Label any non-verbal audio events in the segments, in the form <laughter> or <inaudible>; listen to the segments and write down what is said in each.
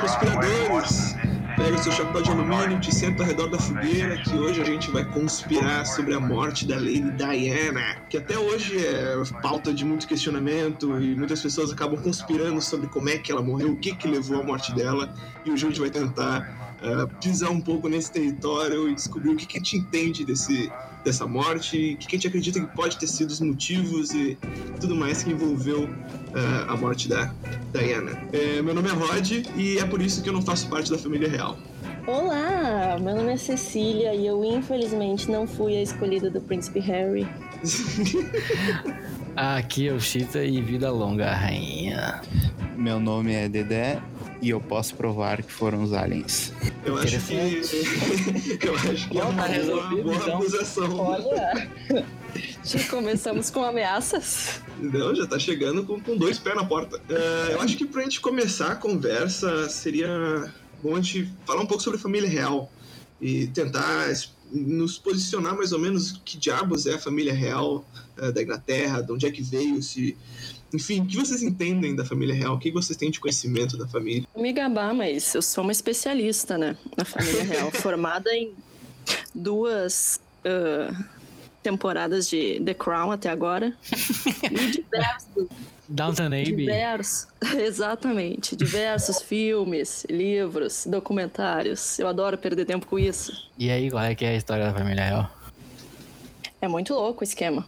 conspiradores! Pega o seu chapéu de alumínio, te senta ao redor da fogueira, que hoje a gente vai conspirar sobre a morte da Lady Diana, que até hoje é pauta de muito questionamento e muitas pessoas acabam conspirando sobre como é que ela morreu, o que que levou à morte dela, e hoje a gente vai tentar uh, pisar um pouco nesse território e descobrir o que, que a gente entende desse, dessa morte, o que, que a gente acredita que pode ter sido os motivos e tudo mais que envolveu uh, a morte da Diana. É, meu nome é Rod e é por isso que eu não faço parte da família real. Olá, meu nome é Cecília e eu infelizmente não fui a escolhida do príncipe Harry. <laughs> Aqui é o Chita e vida longa, rainha. Meu nome é Dedé e eu posso provar que foram os aliens. Eu acho que. <laughs> eu acho que é uma boa, boa então. acusação. Olha. Já começamos com ameaças. Não, já tá chegando com, com dois pés na porta. Uh, eu acho que pra gente começar a conversa seria bom a gente falar um pouco sobre a família real e tentar nos posicionar mais ou menos que diabos é a família real uh, da Inglaterra, de onde é que veio, se enfim, o que vocês entendem da família real? O que vocês têm de conhecimento da família? Me gabar, mas eu sou uma especialista, né? Na família real, <laughs> formada em duas uh, temporadas de The Crown até agora. e diversos. Downton Abbey. Diversos, <laughs> exatamente. Diversos filmes, livros, documentários. Eu adoro perder tempo com isso. E aí, qual é que é a história da família real? É muito louco o esquema.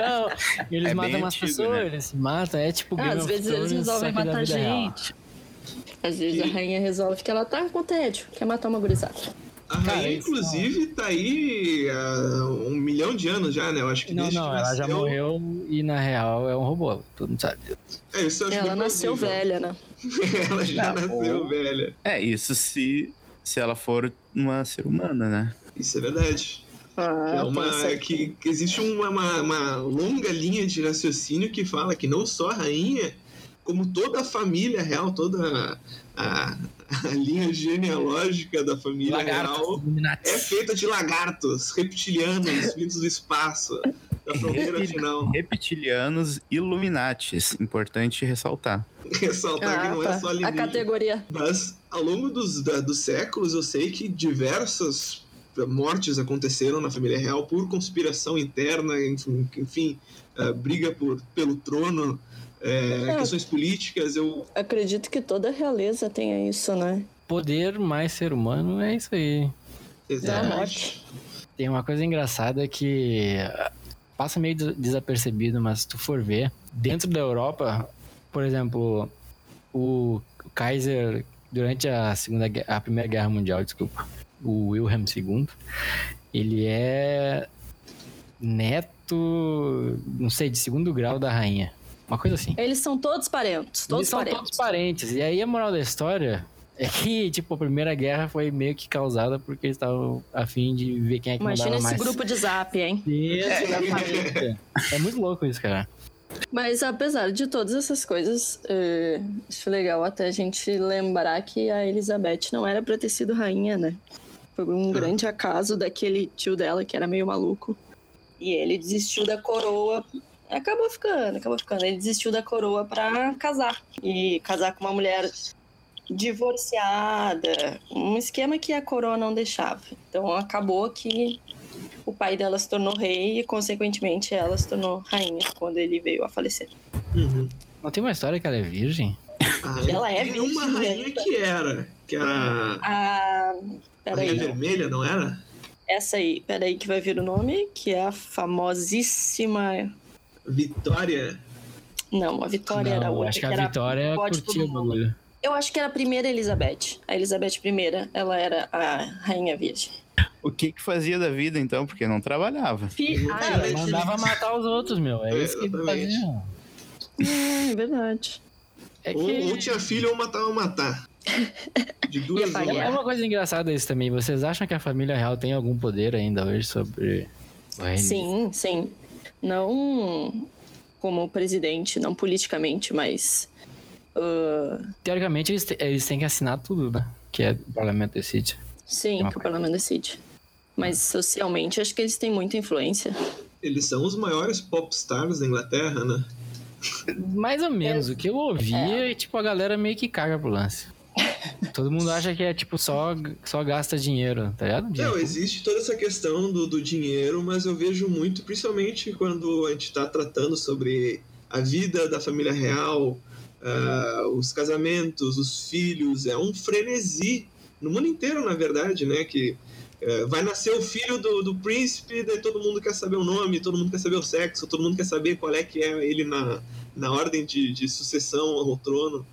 Não, eles é matam umas pessoas, né? eles matam, é tipo ah, Às vezes eles resolvem matar gente. Às vezes a rainha resolve que ela tá com tédio, quer matar uma gurizada. A rainha, Cara, inclusive, tá aí há um milhão de anos já, né? Eu acho que Não, não, ela já morreu e na real é um robô, tu não sabe. É, isso ela nasceu velha, né? <laughs> ela já tá nasceu velha. É, isso se, se ela for uma ser humana, né? Isso é verdade. Ah, é uma, que, que, existe uma, uma, uma, longa linha de raciocínio que fala que não só a rainha, como toda a família real, toda a, a linha genealógica da família real é feita de lagartos reptilianos <laughs> vindos do espaço. Da fronteira final. Reptilianos Illuminatis, importante ressaltar. Ressaltar ah, que não é tá. é só A categoria. Mas ao longo dos, da, dos séculos eu sei que diversas mortes aconteceram na família real por conspiração interna, enfim, enfim uh, briga por, pelo trono, é, é, questões políticas. Eu acredito que toda realeza tenha isso, né? Poder mais ser humano é isso aí. Exatamente. Tem uma coisa engraçada que passa meio desapercebido, mas se tu for ver, dentro da Europa, por exemplo, o Kaiser durante a segunda a primeira guerra mundial, desculpa, o Wilhelm II, ele é neto, não sei, de segundo grau da rainha. Uma coisa assim. Eles são todos parentes, todos Eles são parentes. todos parentes. E aí a moral da história é que, tipo, a primeira guerra foi meio que causada porque eles estavam afim de ver quem é que Imagina esse mais. grupo de zap, hein? é. é muito louco isso, cara. Mas apesar de todas essas coisas, é, acho legal até a gente lembrar que a Elizabeth não era pra ter sido rainha, né? Foi um grande acaso daquele tio dela que era meio maluco. E ele desistiu da coroa. Acabou ficando, acabou ficando. Ele desistiu da coroa pra casar. E casar com uma mulher divorciada. Um esquema que a coroa não deixava. Então acabou que o pai dela se tornou rei e, consequentemente, ela se tornou rainha quando ele veio a falecer. Uhum. Não tem uma história que ela é virgem? Ah, ela é virgem. uma rainha que era. Que era. A Peraí. Rainha Vermelha, não era? Essa aí, peraí que vai vir o nome, que é a famosíssima... Vitória? Não, a Vitória não, era outra. acho que, que a Vitória curtiu o bagulho. Eu acho que era a primeira Elizabeth. A Elizabeth I, ela era a Rainha Virgem. O que que fazia da vida, então? Porque não trabalhava. Fi... Ah, ela mandava matar os outros, meu. É, é isso que fazia. É, é verdade. É que... ou, ou tinha filho ou matava matar. De duas É uma coisa engraçada isso também. Vocês acham que a família real tem algum poder ainda hoje sobre o reino? Sim, sim. Não como presidente, não politicamente, mas. Uh... Teoricamente, eles, eles têm que assinar tudo, né? Que é o parlamento decide. Sim, é que o parlamento decide. Mas socialmente, acho que eles têm muita influência. Eles são os maiores popstars da Inglaterra, né? Mais ou menos. O que eu ouvi é. tipo, a galera meio que caga pro lance. Todo mundo acha que é tipo só, só gasta dinheiro, tá ligado? Não, existe toda essa questão do, do dinheiro, mas eu vejo muito, principalmente quando a gente tá tratando sobre a vida da família real, uh, os casamentos, os filhos, é um frenesi no mundo inteiro, na verdade, né? Que uh, vai nascer o filho do, do príncipe, daí todo mundo quer saber o nome, todo mundo quer saber o sexo, todo mundo quer saber qual é que é ele na, na ordem de, de sucessão ao trono.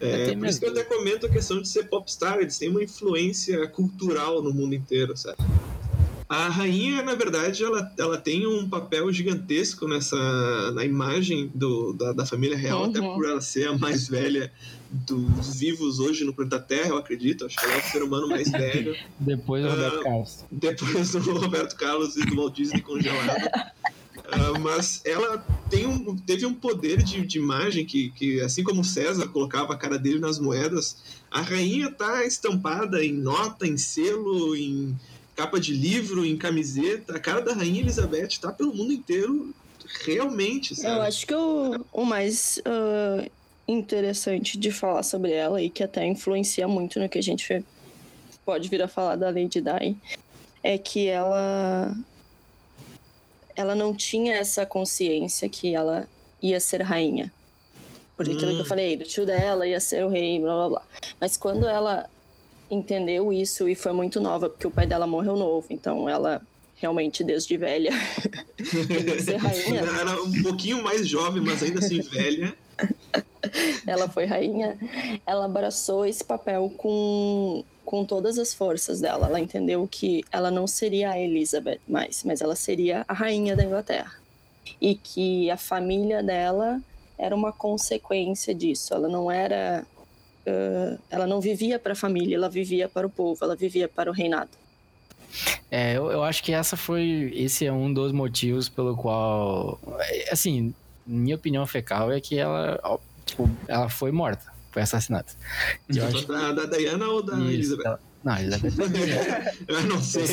É, por isso que eu até comento a questão de ser popstar, eles têm uma influência cultural no mundo inteiro, sabe? A rainha, na verdade, ela, ela tem um papel gigantesco nessa na imagem do, da, da família real, uhum. até por ela ser a mais velha dos vivos hoje no planeta Terra, eu acredito. Acho que ela é o ser humano mais <laughs> velho. depois do Roberto uh, Carlos. Depois do <laughs> Roberto Carlos e do Walt Disney congelado. Uh, mas ela tem um, teve um poder de, de imagem que, que, assim como César colocava a cara dele nas moedas, a rainha tá estampada em nota, em selo, em capa de livro, em camiseta. A cara da Rainha Elizabeth tá pelo mundo inteiro, realmente, sabe? Eu acho que o, o mais uh, interessante de falar sobre ela e que até influencia muito no que a gente pode vir a falar da Lady Di é que ela ela não tinha essa consciência que ela ia ser rainha. Por aquilo hum. que eu hum. falei, do tio dela ia ser o rei, blá blá blá. Mas quando ela entendeu isso e foi muito nova, porque o pai dela morreu novo, então ela realmente desde velha <laughs> rainha. Era um pouquinho mais jovem, mas ainda assim velha. ela foi rainha, ela abraçou esse papel com, com todas as forças dela. Ela entendeu que ela não seria a Elizabeth mais, mas ela seria a rainha da Inglaterra. E que a família dela era uma consequência disso. Ela não era uh, ela não vivia para a família, ela vivia para o povo, ela vivia para o reinado. É, eu, eu acho que essa foi, esse é um dos motivos pelo qual, assim, minha opinião fecal é que ela, tipo, ela foi morta, foi assassinada. Eu acho... da, da Diana ou da Isso, Elizabeth? Ela... Não, Elizabeth <laughs> Eu não sei.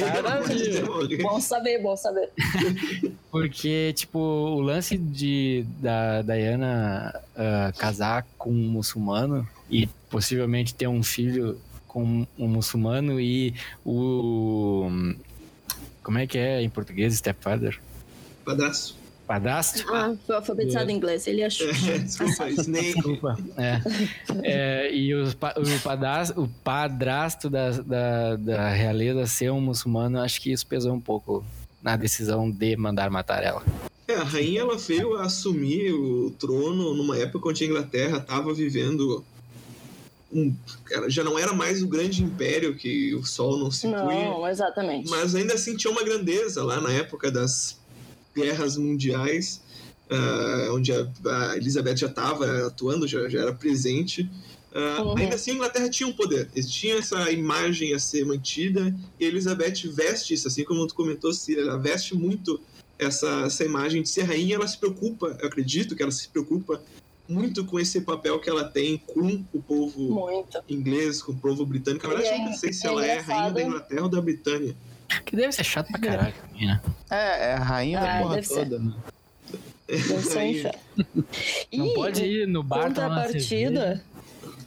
bom saber, bom saber. <laughs> Porque, tipo, o lance de da Diana uh, casar com um muçulmano e possivelmente ter um filho com um muçulmano e o. Como é que é em português, stepfather? Padrasto. Padrasto? Ah, foi alfabetizado é. em inglês, ele achou. É, <laughs> desculpa, Snake. Desculpa. É. é e o, o, padrasto, o padrasto da, da, da realeza ser um muçulmano, acho que isso pesou um pouco na decisão de mandar matar ela. É, a rainha ela veio a assumir o trono numa época onde a Inglaterra estava vivendo um, cara, já não era mais o grande império que o Sol não se punha. Não, exatamente. Mas ainda assim tinha uma grandeza lá na época das guerras mundiais, uh, onde a, a, Elizabeth já estava atuando, já, já era presente. Uh, uhum. Ainda assim, a Inglaterra tinha um poder, tinha essa imagem a ser mantida, e a Elizabeth veste isso, assim como tu comentou, Cira, ela veste muito essa, essa imagem de ser rainha, ela se preocupa, eu acredito que ela se preocupa muito com esse papel que ela tem com o povo muito. inglês, com o povo britânico. Na verdade, é, eu não sei se é ela é rainha da Inglaterra ou da Britânia. Que deve ser chato pra caralho, né? É, é a rainha ah, da porra toda, né? Deve ser. <laughs> Não pode ir no bar partida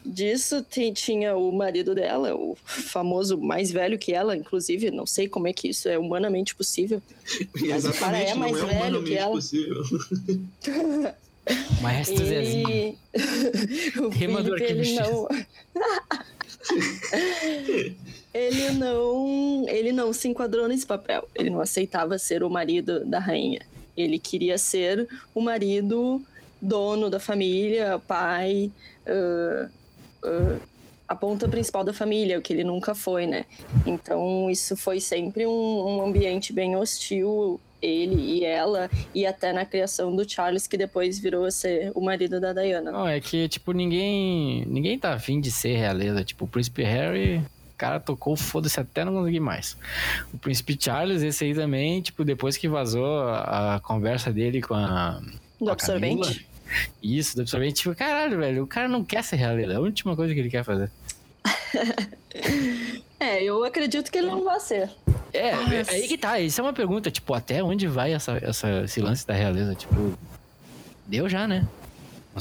disso tem, tinha o marido dela, o famoso mais velho que ela, inclusive, não sei como é que isso é humanamente possível. <laughs> Mas o cara é mais é velho que ela. <laughs> Maestro Zezinho. o Felipe, ele não... ele não... Ele não se enquadrou nesse papel. Ele não aceitava ser o marido da rainha. Ele queria ser o marido dono da família, pai, uh, uh, a ponta principal da família, o que ele nunca foi, né? Então isso foi sempre um, um ambiente bem hostil ele e ela, e até na criação do Charles, que depois virou a ser o marido da Diana. Não, é que, tipo, ninguém. Ninguém tá afim de ser realeza. Tipo, o príncipe Harry. O cara tocou, foda-se, até não conseguir mais. O príncipe Charles, esse aí também, tipo, depois que vazou a, a conversa dele com a. Do com absorvente? Camila, isso, do absorvente, tipo, caralho, velho, o cara não quer ser realeza. É a última coisa que ele quer fazer. <laughs> é, eu acredito que ele não vai ser. É, Nossa. aí que tá. Isso é uma pergunta, tipo, até onde vai essa, essa, esse lance da realeza? Tipo, deu já, né?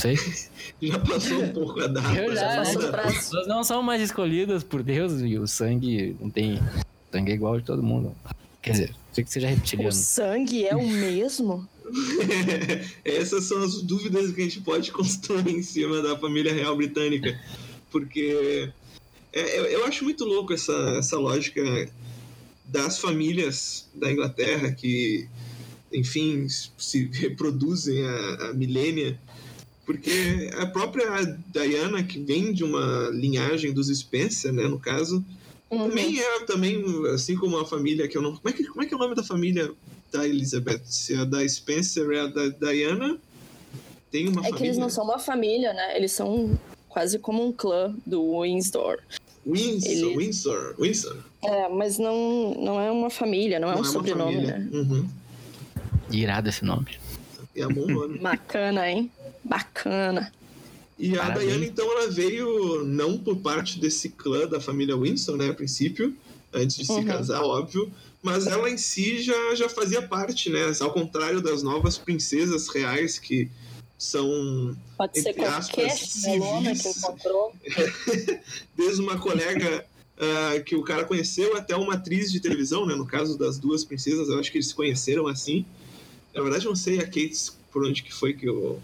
Não sei. <laughs> Já passou um pouco a data. Eu já, Já né? As pessoas não são mais escolhidas por Deus e o sangue não tem. O sangue é igual de todo mundo. Quer dizer, sei que seja O reptiliano. sangue é o mesmo? <laughs> Essas são as dúvidas que a gente pode construir em cima da família real britânica. Porque é, eu, eu acho muito louco essa, essa lógica das famílias da Inglaterra que, enfim, se reproduzem a, a milênia. Porque a própria Diana, que vem de uma linhagem dos Spencer, né, no caso, Uhum. também é, também, assim como a família que eu não. Como é que, como é, que é o nome da família da Elizabeth? Se a da Spencer é a da Diana, tem uma É família. que eles não são uma família, né? Eles são quase como um clã do Windsor. Windsor, Ele- Windsor, Windsor. É, mas não, não é uma família, não é um uma sobrenome, família. né? Uhum. Irado esse nome. É bom nome. Bacana, hein? Bacana. E a Parabéns. Diana, então, ela veio não por parte desse clã da família Windsor, né, a princípio, antes de se Uhum. casar, óbvio, mas ela em si já, já fazia parte, né, ao contrário das novas princesas reais que são Pode ser Entre aspas, civis. <laughs> desde uma colega ah, que o cara conheceu até uma atriz de televisão, né? No caso das duas princesas, eu acho que eles se conheceram assim. Na verdade, eu não sei a Kate por onde que foi que eu.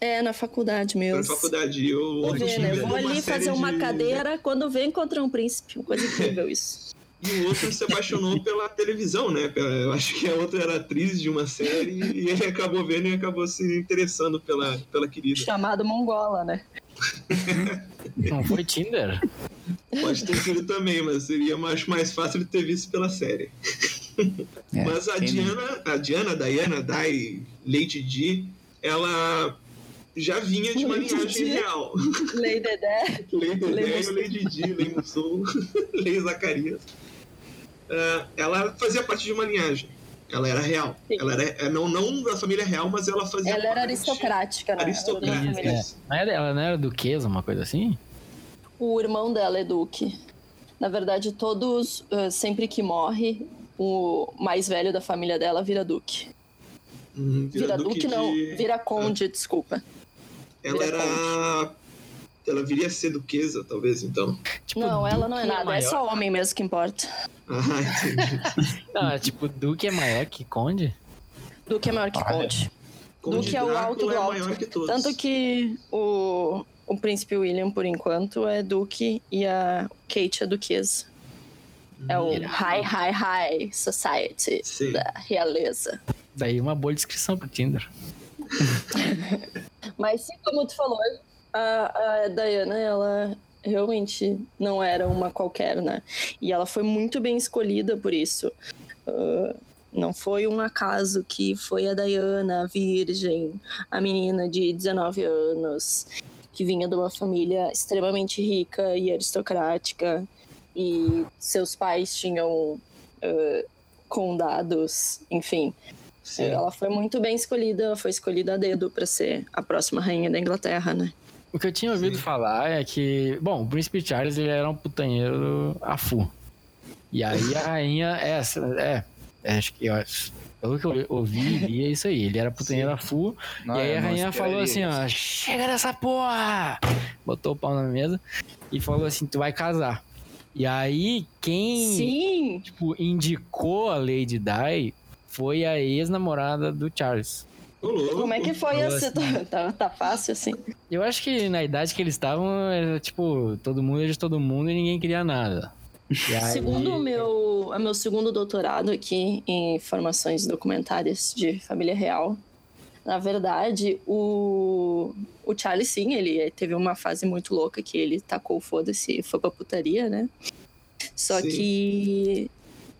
É, na faculdade mesmo. na faculdade. Eu, ver, né? Eu vou uma ali série fazer uma de- cadeira, quando vem encontrar um príncipe. Uma coisa incrível isso. <laughs> E o outro se apaixonou pela televisão, né? Eu acho que a outra era atriz de uma série e <laughs> ele acabou vendo e acabou se interessando pela, pela querida. Chamado Mongola, né? Não <laughs> foi Tinder? Pode ter sido também, mas seria mais, mais fácil de ter visto pela série. É, Mas a tem- Diana, a Diana, Diana, Dai, Lady Di, ela já vinha de uma linhagem real. <laughs> Lei Dedé. Lei Lei Dedé, Mussum. Lady Di, Lei Mussum, <laughs> Lei Zacarias. Ah, ela fazia parte de uma linhagem. Ela era real. Sim. Ela era é, não, não da família real, mas ela fazia Ela era aristocrática, né? Ela Aristocrática. Não era, ela não era duquesa, uma coisa assim? O irmão dela é duque. Na verdade, todos, eh, sempre que morre, o mais velho da família dela vira duque. Hum, Vira, duque, de- não, vira conde, desculpa. Ela vira era. Ela viria a ser duquesa, talvez, então. Tipo, não, ela não é Duque nada, é maior- só homem mesmo que importa. Ah, entendi. <laughs> Não, é tipo, Duque é maior que Conde? Duque é maior que Olha. conde. Conde Duque é o alto do é alto. maior que todos. Tanto que o, o príncipe William, por enquanto, é duque e a Kate é duquesa. É o High, High, High Society Sim. da realeza. Daí uma boa descrição pro Tinder. <laughs> Mas sim, como tu falou, a, a Diana, ela realmente não era uma qualquer, né? E ela foi muito bem escolhida por isso. Ah, não foi um acaso que foi a Diana, a virgem, a menina de 19 anos, que vinha de uma família extremamente rica e aristocrática, e seus pais tinham ah, condados, enfim. Sim. Ela foi muito bem escolhida, ela foi escolhida a dedo pra ser a próxima rainha da Inglaterra, né? O que eu tinha ouvido Sim. falar é que, bom, o príncipe Charles ele era um putanheiro a fu. E aí a <laughs> rainha é essa, é, é, acho que eu acho- pelo que eu ouvi e li, é isso aí. Ele era putanheiro a fu. Não, e aí a rainha falou assim, ó, chega dessa porra! Botou o pau na mesa e falou assim, tu vai casar. E aí quem Sim! tipo, indicou a Lady Di foi a ex-namorada do Charles. Como é que foi falou essa? assim. <laughs> Tá, tá fácil assim. Eu acho que na idade que eles estavam, era tipo, todo mundo era de todo mundo e ninguém queria nada. E <laughs> aí- Segundo o meu, o meu segundo doutorado aqui em formações documentárias de família real, na verdade, o, o Charlie, sim, ele teve uma fase muito louca que ele tacou foda-se e foi pra putaria, né? Só Sim. que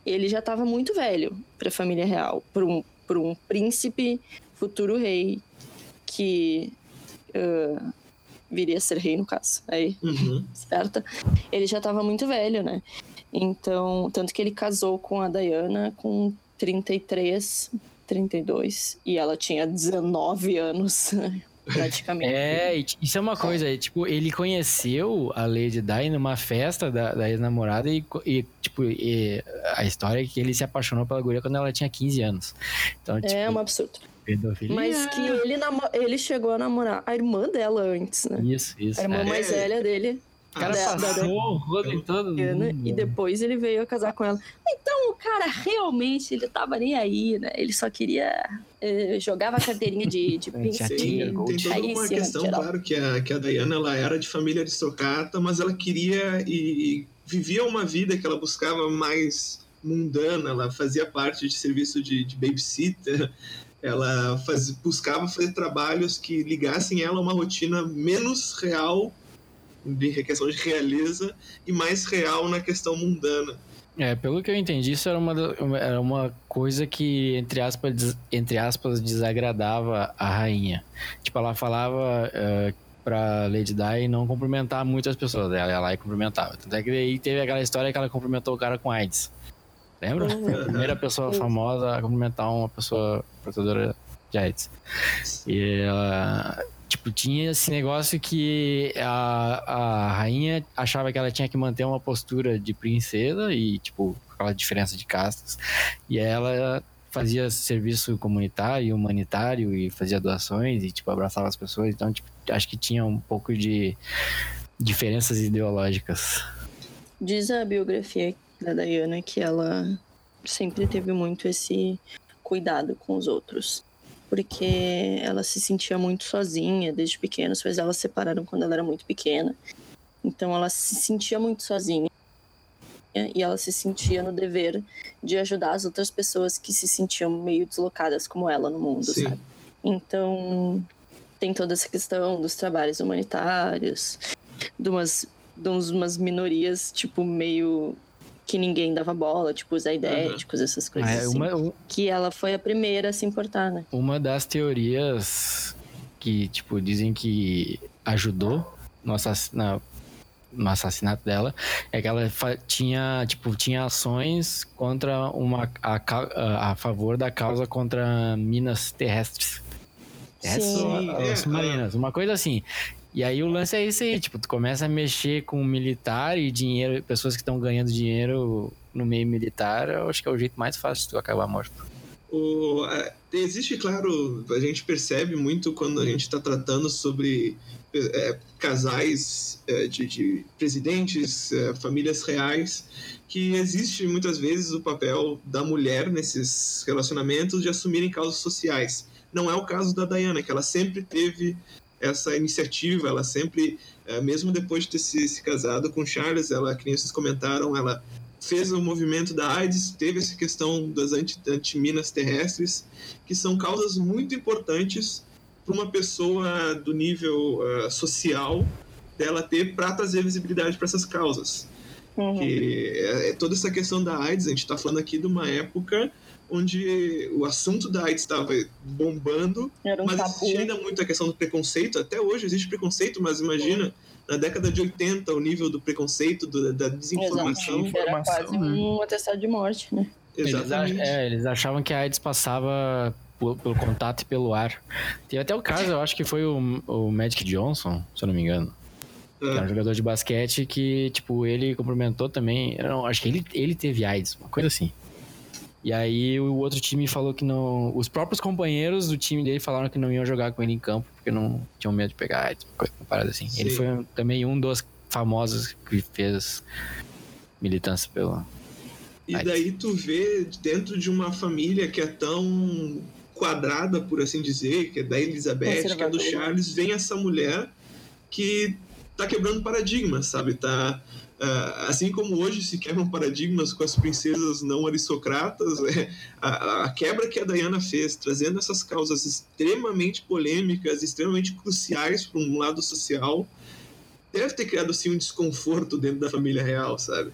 ele já tava muito velho pra família real, por um, um príncipe futuro rei que ah, viria a ser rei, no caso. Aí Uhum. <laughs> certa? Ele já estava muito velho, né? Então, tanto que ele casou com a Diana com 33, 32, e ela tinha 19 anos, praticamente. É, isso é uma coisa, é, tipo, ele conheceu a Lady Di numa festa da, da ex-namorada e, e, tipo, e a história é que ele se apaixonou pela guria quando ela tinha 15 anos. Então, tipo, É um absurdo. Pedofilia. Mas que ele, ele chegou a namorar a irmã dela antes, né? Isso, isso. A irmã é. mais É. velha dele. O cara da- passou o rodo em todo Diana, mundo. e depois ele veio a casar com ela. Então o cara realmente ele tava nem aí, né? Ele só queria eh, jogava carteirinha de, de <laughs> tinha Tem, tem toda uma sim, questão, claro, que a, que a Diana ela era de família aristocrata, mas ela queria e, e vivia uma vida que ela buscava mais mundana, ela fazia parte de serviço de, de babysitter, ela faz, buscava fazer trabalhos que ligassem ela a uma rotina menos real, de questão de realeza, e mais real na questão mundana. É, pelo que eu entendi, isso era uma, era uma coisa que, entre aspas, des- entre aspas, desagradava a rainha. Tipo, ela falava eh, pra Lady Di não cumprimentar muitas pessoas. Ela ia lá e cumprimentava. Tanto é que daí teve aquela história que ela cumprimentou o cara com AIDS. Lembra? Foi a primeira pessoa famosa a cumprimentar uma pessoa portadora de AIDS. E ela, tipo, tinha esse negócio que a, a rainha achava que ela tinha que manter uma postura de princesa e, tipo, aquela diferença de castas. E ela fazia serviço comunitário e humanitário e fazia doações e, tipo, abraçava as pessoas. Então, tipo, acho que tinha um pouco de diferenças ideológicas. Diz a biografia da Diana que ela sempre teve muito esse cuidado com os outros. Porque ela se sentia muito sozinha desde pequena. Os pais dela se separaram quando ela era muito pequena. Então ela se sentia muito sozinha. E ela se sentia no dever de ajudar as outras pessoas que se sentiam meio deslocadas como ela no mundo, Sim. sabe? Então tem toda essa questão dos trabalhos humanitários, de umas, de umas minorias, tipo, meio que ninguém dava bola, tipo, os aidéticos, essas coisas É, assim. uma, Que ela foi a primeira a se importar, né? Uma das teorias que, tipo, dizem que ajudou no, assass- na- no assassinato dela é que ela fa- tinha, tipo, tinha ações contra uma a, ca- a, a favor da causa contra minas terrestres. Terrestres Sim. ou- ou É, submarinas, uma coisa assim. E aí o lance é isso aí, tipo, tu começa a mexer com militar e dinheiro, pessoas que estão ganhando dinheiro no meio militar, eu acho que é o jeito mais fácil de tu acabar morto. O, é, existe, claro, a gente percebe muito quando a gente está tratando sobre é, casais é, de, de presidentes, é, famílias reais, que existe muitas vezes o papel da mulher nesses relacionamentos de assumirem causas sociais. Não é o caso da Diana, que ela sempre teve essa iniciativa, ela sempre, é, mesmo depois de ter se, se casado com Charles, ela, que nem vocês comentaram, ela fez o movimento da AIDS, teve essa questão das anti- antiminas terrestres, que são causas muito importantes para uma pessoa do nível ah, social dela ter para trazer visibilidade para essas causas. Uhum. Que é, é toda essa questão da AIDS, a gente está falando aqui de uma época onde o assunto da AIDS estava bombando, Era um mas tabu. existia ainda muito a questão do preconceito. Até hoje existe preconceito, mas imagina, na década de 80, o nível do preconceito, do- da desinformação. Exatamente. Era quase né? um atestado de morte, né? Eles, Exatamente. é, eles achavam que a AIDS passava por- pelo contato e pelo ar. Teve até o caso, eu acho que foi o, o Magic Johnson, se eu não me engano. Que era um É. jogador de basquete que, tipo, ele cumprimentou também. eu Não, acho que ele, ele teve AIDS, uma coisa assim. E aí o outro time falou que não. Os próprios companheiros do time dele falaram que não iam jogar com ele em campo porque não tinham medo de pegar AIDS, uma parada assim. Ele Sim. foi um- também um dos famosos que fez militância pelo. E Ai. daí tu vê dentro de uma família que é tão quadrada, por assim dizer, que é da Elizabeth, que é do. Charles, vem essa mulher que tá quebrando paradigmas, sabe? Tá ah, assim como hoje se quebram paradigmas com as princesas não aristocratas, é, a, a quebra que a Diana fez, trazendo essas causas extremamente polêmicas, extremamente cruciais para um lado social, deve ter criado assim um desconforto dentro da família real, sabe?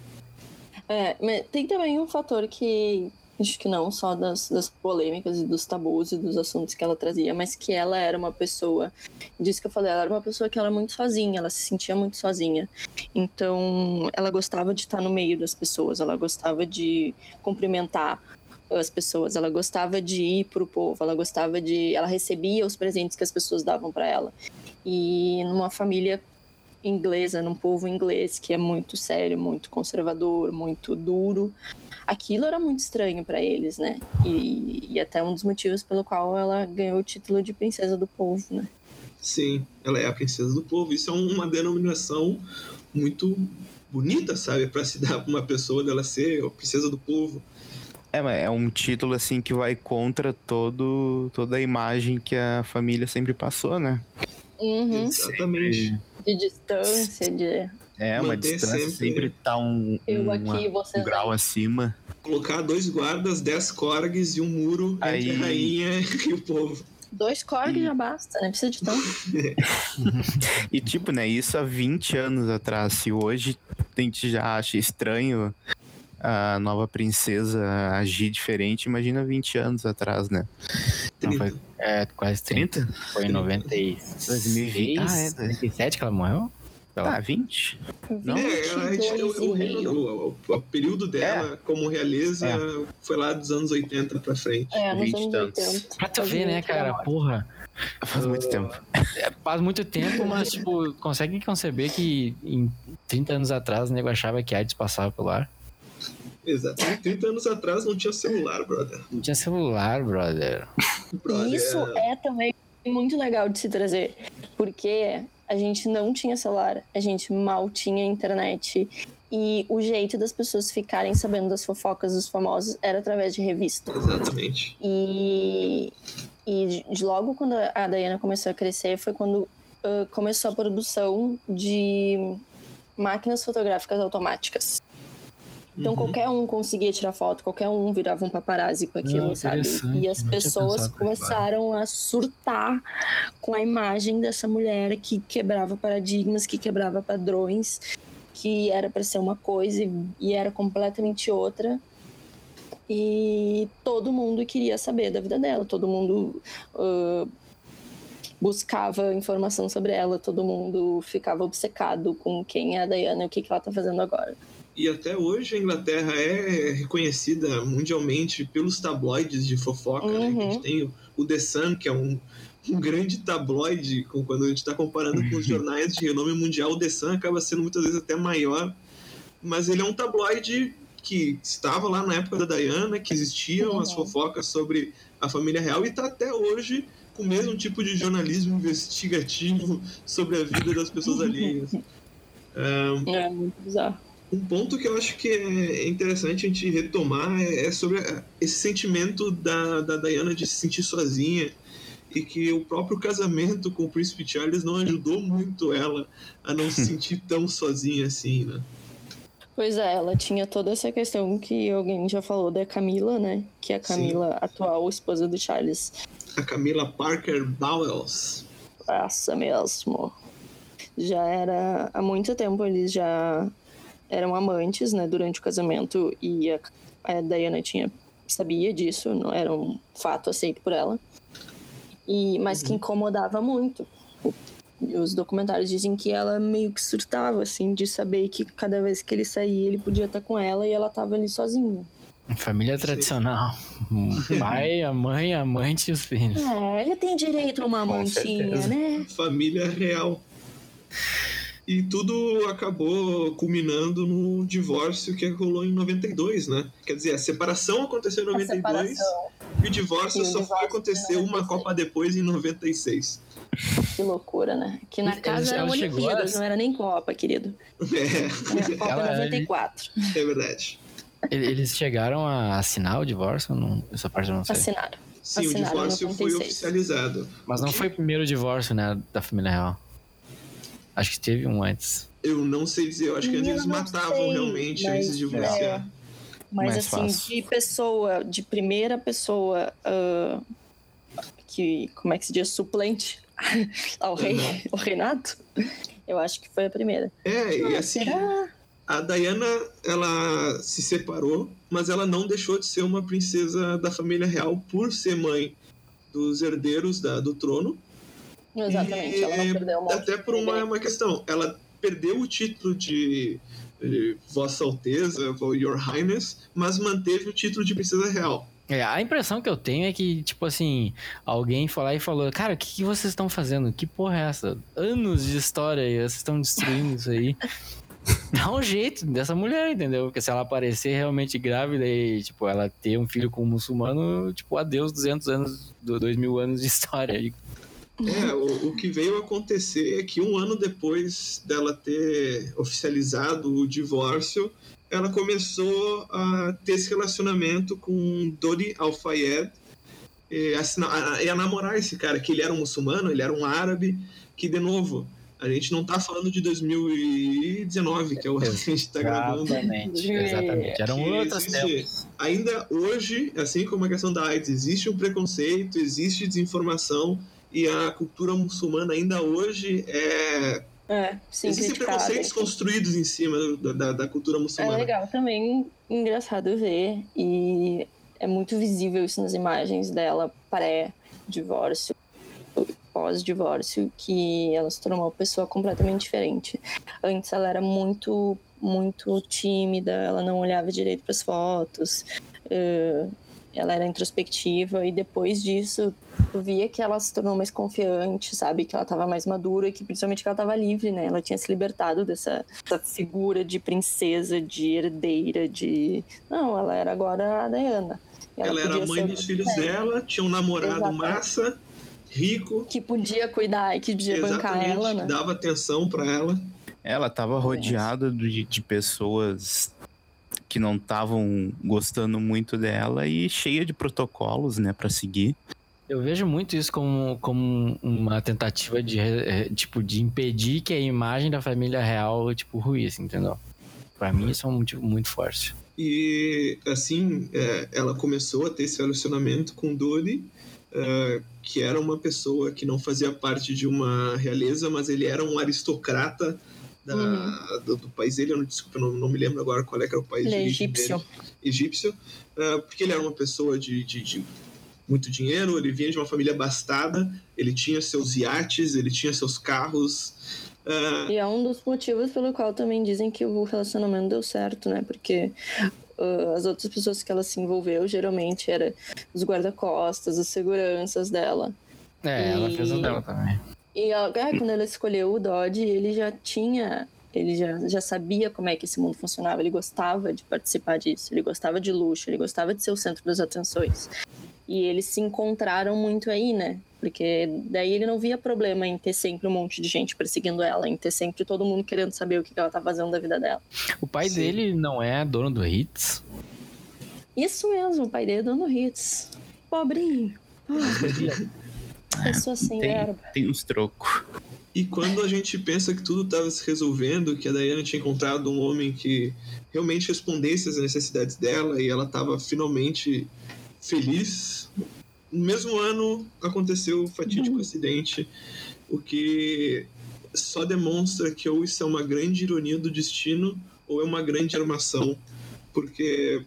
É, tem também um fator que acho que não só das, das polêmicas e dos tabus e dos assuntos que ela trazia, mas que ela era uma pessoa, disso que eu falei, ela era uma pessoa que ela era muito sozinha, ela se sentia muito sozinha. Então, ela gostava de estar no meio das pessoas, ela gostava de cumprimentar as pessoas, ela gostava de ir pro povo, ela gostava de, ela recebia os presentes que as pessoas davam para ela. E numa família inglesa, num povo inglês que é muito sério, muito conservador, muito duro, aquilo era muito estranho para eles, né? E, e até um dos motivos pelo qual ela ganhou o título de princesa do povo, né? Sim, ela é a princesa do povo. Isso é uma denominação muito bonita, sabe? Para se dar pra uma pessoa dela ser a princesa do povo. É, mas é um título assim que vai contra todo, toda a imagem que a família sempre passou, né? Uhum. Exatamente. De distância, de É, uma distância sempre- sempre, tá um, eu uma- aqui, você um grau acima. Colocar dois guardas, dez corgues e um muro entre Aí- a rainha <laughs> e o povo. Dois corgos E- já basta, né? Precisa de tanto. <laughs> E tipo, né, isso há 20 anos atrás. Se hoje a gente já acha estranho a nova princesa agir diferente, imagina 20 anos atrás, né? Não, 30. foi é, quase 30. 30? Foi em 96. 2020. Ah, é, 97 que ela morreu? Ah, 20? Não? É, ela, a gente- o, o, 22 meio. o- período dela como realeza foi lá dos anos 80 pra frente. É, nos 20 anos tantos. 80. Pra tu ver, né, cara? muito Porra. Faz muito tempo. É, faz muito tempo, mas, <laughs> tipo, consegue conceber que em 30 anos atrás o nego achava que AIDS passava pelo ar? Exato. 30 anos atrás não tinha celular, brother. Não tinha celular, brother. brother Isso é também muito legal de se trazer, porque a gente não tinha celular, a gente mal tinha internet. E o jeito das pessoas ficarem sabendo das fofocas dos famosos era através de revista. Exatamente. E, e de- logo quando a Diana começou a crescer foi quando ah, começou a produção de máquinas fotográficas automáticas. Então Uhum. qualquer um conseguia tirar foto, qualquer um virava um paparazzi com aquilo, Ah, sabe? E as não pessoas começaram a surtar com a imagem dessa mulher que quebrava paradigmas, que quebrava padrões, que era para ser uma coisa e, era completamente outra. E todo mundo queria saber da vida dela, todo mundo ah, buscava informação sobre ela, todo mundo ficava obcecado com quem é a Diana e o que, que ela tá fazendo agora. E até hoje a Inglaterra é reconhecida mundialmente pelos tabloides de fofoca, né? Uhum. A gente tem o- The Sun, que é um, um grande tabloide, com- quando a gente está comparando com os <laughs> jornais de renome mundial, o The Sun acaba sendo muitas vezes até maior, mas ele é um tabloide que estava lá na época da Diana, que existiam Uhum. as fofocas sobre a família real e está até hoje com o mesmo tipo de jornalismo investigativo <laughs> sobre a vida das pessoas alheias. Ahn, <laughs> É muito bizarro. Um ponto que eu acho que é interessante a gente retomar é é sobre esse sentimento da, da Diana de se sentir sozinha e que o próprio casamento com o príncipe Charles não ajudou muito ela a não se <laughs> sentir tão sozinha assim, né? Pois é, ela tinha toda essa questão que alguém já falou da Camila, né? Que é a Camila, atual esposa do Charles. A Camila Parker Bowles. Essa mesmo. Já era. Há muito tempo eles já eram amantes, né? Durante o casamento. E a, a Diana tinha, sabia disso, não era um fato aceito por ela. E, mas que incomodava muito. Os documentários dizem que ela meio que surtava, assim, de saber que cada vez que ele saía, ele podia estar com ela e ela tava ali sozinha. Família tradicional. O pai, a mãe, a amante e os filhos. É, ele tem direito a uma amantinha, né? Família real. E tudo acabou culminando no divórcio que rolou em 92, né? Quer dizer, a separação aconteceu em A 92 separação. e o divórcio E o só divórcio foi acontecer uma 96. Copa depois em 96. Que loucura, né? Que na casa ela chegou a- Olimpíadas, não era nem Copa, querido. É, Era Copa Ela- 94. é verdade. Ele- Eles chegaram a assinar o divórcio? Não, essa parte eu não sei. Assinaram. Sim, o Assinaram em divórcio foi 96. oficializado. Mas não foi o primeiro divórcio, né, da família real. Acho que teve um antes. Eu não sei dizer, eu acho que eles matavam sei, realmente mas- antes de divorciar. Mas Mais assim, fácil. de pessoa, de primeira pessoa ah, que, como é que se diz, suplente <laughs> ao rei, ao reinado, eu acho que foi a primeira. É, e Ah, assim, será? a Diana, ela se separou, mas ela não deixou de ser uma princesa da família real por ser mãe dos herdeiros da, do trono. Exatamente, E, ela não perdeu uma Até por uma, uma questão. Ela perdeu o título de, de Vossa Alteza, ou Your Highness, mas manteve o título de princesa real. É, a impressão que eu tenho é que, tipo assim, alguém foi lá e falou, cara, o que, que vocês estão fazendo? Que porra é essa? Anos de história e vocês estão destruindo isso aí. <laughs> Dá um jeito dessa mulher, entendeu? Porque se ela aparecer realmente grávida e, tipo, ela ter um filho com um muçulmano, tipo, adeus 200 anos, 2 mil anos de história. É, o, o que veio acontecer é que um ano depois dela ter oficializado o divórcio, ela começou a ter esse relacionamento com Dodi Al-Fayed e, a, e a namorar esse cara, que ele era um muçulmano, ele era um árabe, que, de novo, a gente não tá falando de 2019, que é o que a gente tá gravando. Exatamente, exatamente. Era um outro tempo. Ainda hoje, assim como a questão da AIDS, existe um preconceito, existe desinformação, e a cultura muçulmana ainda hoje é. É, sim, Existem preconceitos construídos em cima da, da, da, cultura muçulmana. É legal também, engraçado ver, e é muito visível isso nas imagens dela pré-divórcio, pós-divórcio, que ela se tornou uma pessoa completamente diferente. Antes ela era muito, muito tímida, ela não olhava direito para as fotos. Ela era introspectiva e depois disso eu via que ela se tornou mais confiante, sabe? Que ela estava mais madura e que principalmente que ela estava livre, né? Ela tinha se libertado dessa, dessa, figura de princesa, de herdeira, de... Não, ela era agora a Diana. Ela, ela era mãe dos filhos dela, tinha um namorado Exatamente. massa, rico. Que podia cuidar e que podia bancar ela, né? dava atenção para ela. Ela estava rodeada de, de pessoas que não estavam gostando muito dela e cheia de protocolos, né, para seguir. Eu vejo muito isso como, como uma tentativa de, tipo, de impedir que a imagem da família real, tipo, ruísse, entendeu? Para mim isso é um motivo muito forte. E, assim, é, ela começou a ter esse relacionamento com Dolly, é, que era uma pessoa que não fazia parte de uma realeza, mas ele era um aristocrata da, uhum. do, do, país dele, eu não, desculpa, não, não me lembro agora qual é que era o país ele é egípcio. Dele. Egípcio, uh, porque ele era uma pessoa de, de, de, muito dinheiro, ele vinha de uma família abastada, ele tinha seus iates, ele tinha seus carros. Uh... E é um dos motivos pelo qual também dizem que o relacionamento deu certo, né? Porque uh, as outras pessoas que ela se envolveu geralmente eram os guarda-costas, as seguranças dela. É, e... ela fez o dela também. E é, quando ela escolheu o Dodge, ele já tinha, ele já, já sabia como é que esse mundo funcionava, ele gostava de participar disso, ele gostava de luxo, ele gostava de ser o centro das atenções. E eles se encontraram muito aí, né? Porque daí ele não via problema em ter sempre um monte de gente perseguindo ela, em ter sempre todo mundo querendo saber o que ela tá fazendo da vida dela. O pai Sim. dele não é dono do Hits? Isso mesmo, o pai dele é dono do Hits. Pobrinho. Oh. Pessoa sem tem, verba. Tem uns trocos. E quando a gente pensa que tudo estava se resolvendo, que a Diana tinha encontrado um homem que realmente respondesse às necessidades dela e ela estava finalmente feliz, no mesmo ano aconteceu o fatídico uhum. acidente, o que só demonstra que ou isso é uma grande ironia do destino ou é uma grande armação, porque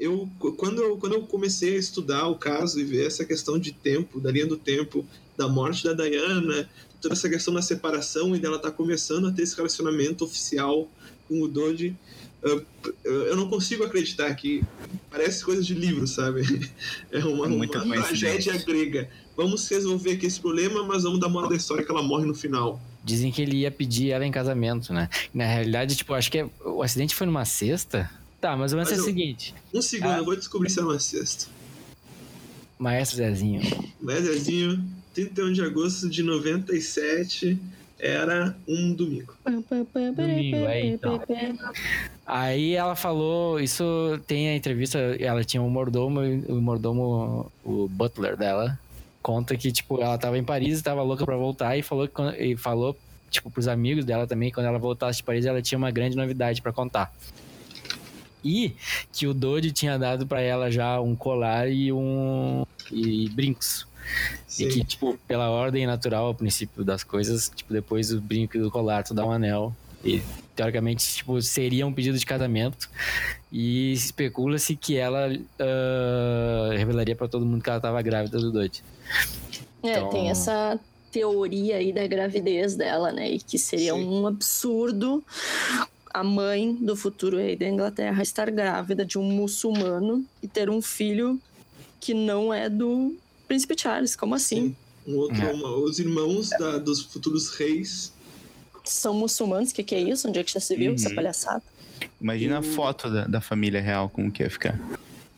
eu quando, eu quando eu comecei a estudar o caso e ver essa questão de tempo, da linha do tempo, da morte da Diana, toda essa questão da separação e dela estar tá começando a ter esse relacionamento oficial com o Dodge, eu não consigo acreditar que parece coisa de livro, sabe? <laughs> É uma, uma tragédia grega. Vamos resolver aqui esse problema, mas vamos dar moral da história que ela morre no final. Dizem que ele ia pedir ela em casamento, né? Na realidade, tipo, acho que é, o acidente foi numa sexta. Tá, mas o lance é o seguinte. Um segundo, ah, eu vou descobrir se é uma sexta. Maestro Zezinho. Maestro Zezinho, 31 de agosto de 97 era um domingo. Domingo, aí então. Aí ela falou, isso tem a entrevista, ela tinha um mordomo, o mordomo, o butler dela, conta que, tipo, ela tava em Paris, estava louca para voltar e falou, e falou, tipo, pros amigos dela também, quando ela voltasse de Paris, ela tinha uma grande novidade para contar. E que o Dodi tinha dado para ela já um colar e um e brincos. Sim. E que, tipo, pela ordem natural, ao princípio das coisas, tipo, depois do brinco e do colar, tu dá um anel. E, teoricamente, tipo, seria um pedido de casamento. E especula-se que ela uh, revelaria para todo mundo que ela tava grávida do Dodi. É, então... tem essa teoria aí da gravidez dela, né? E que seria Sim. um absurdo a mãe do futuro rei da Inglaterra estar grávida de um muçulmano e ter um filho que não é do príncipe Charles. Como assim? Um outro, É. uma- os irmãos da- dos futuros reis. São muçulmanos? O que, que é isso? Onde é que já se viu essa Uhum. palhaçada? Imagina a foto da, da família real, como que ia ficar.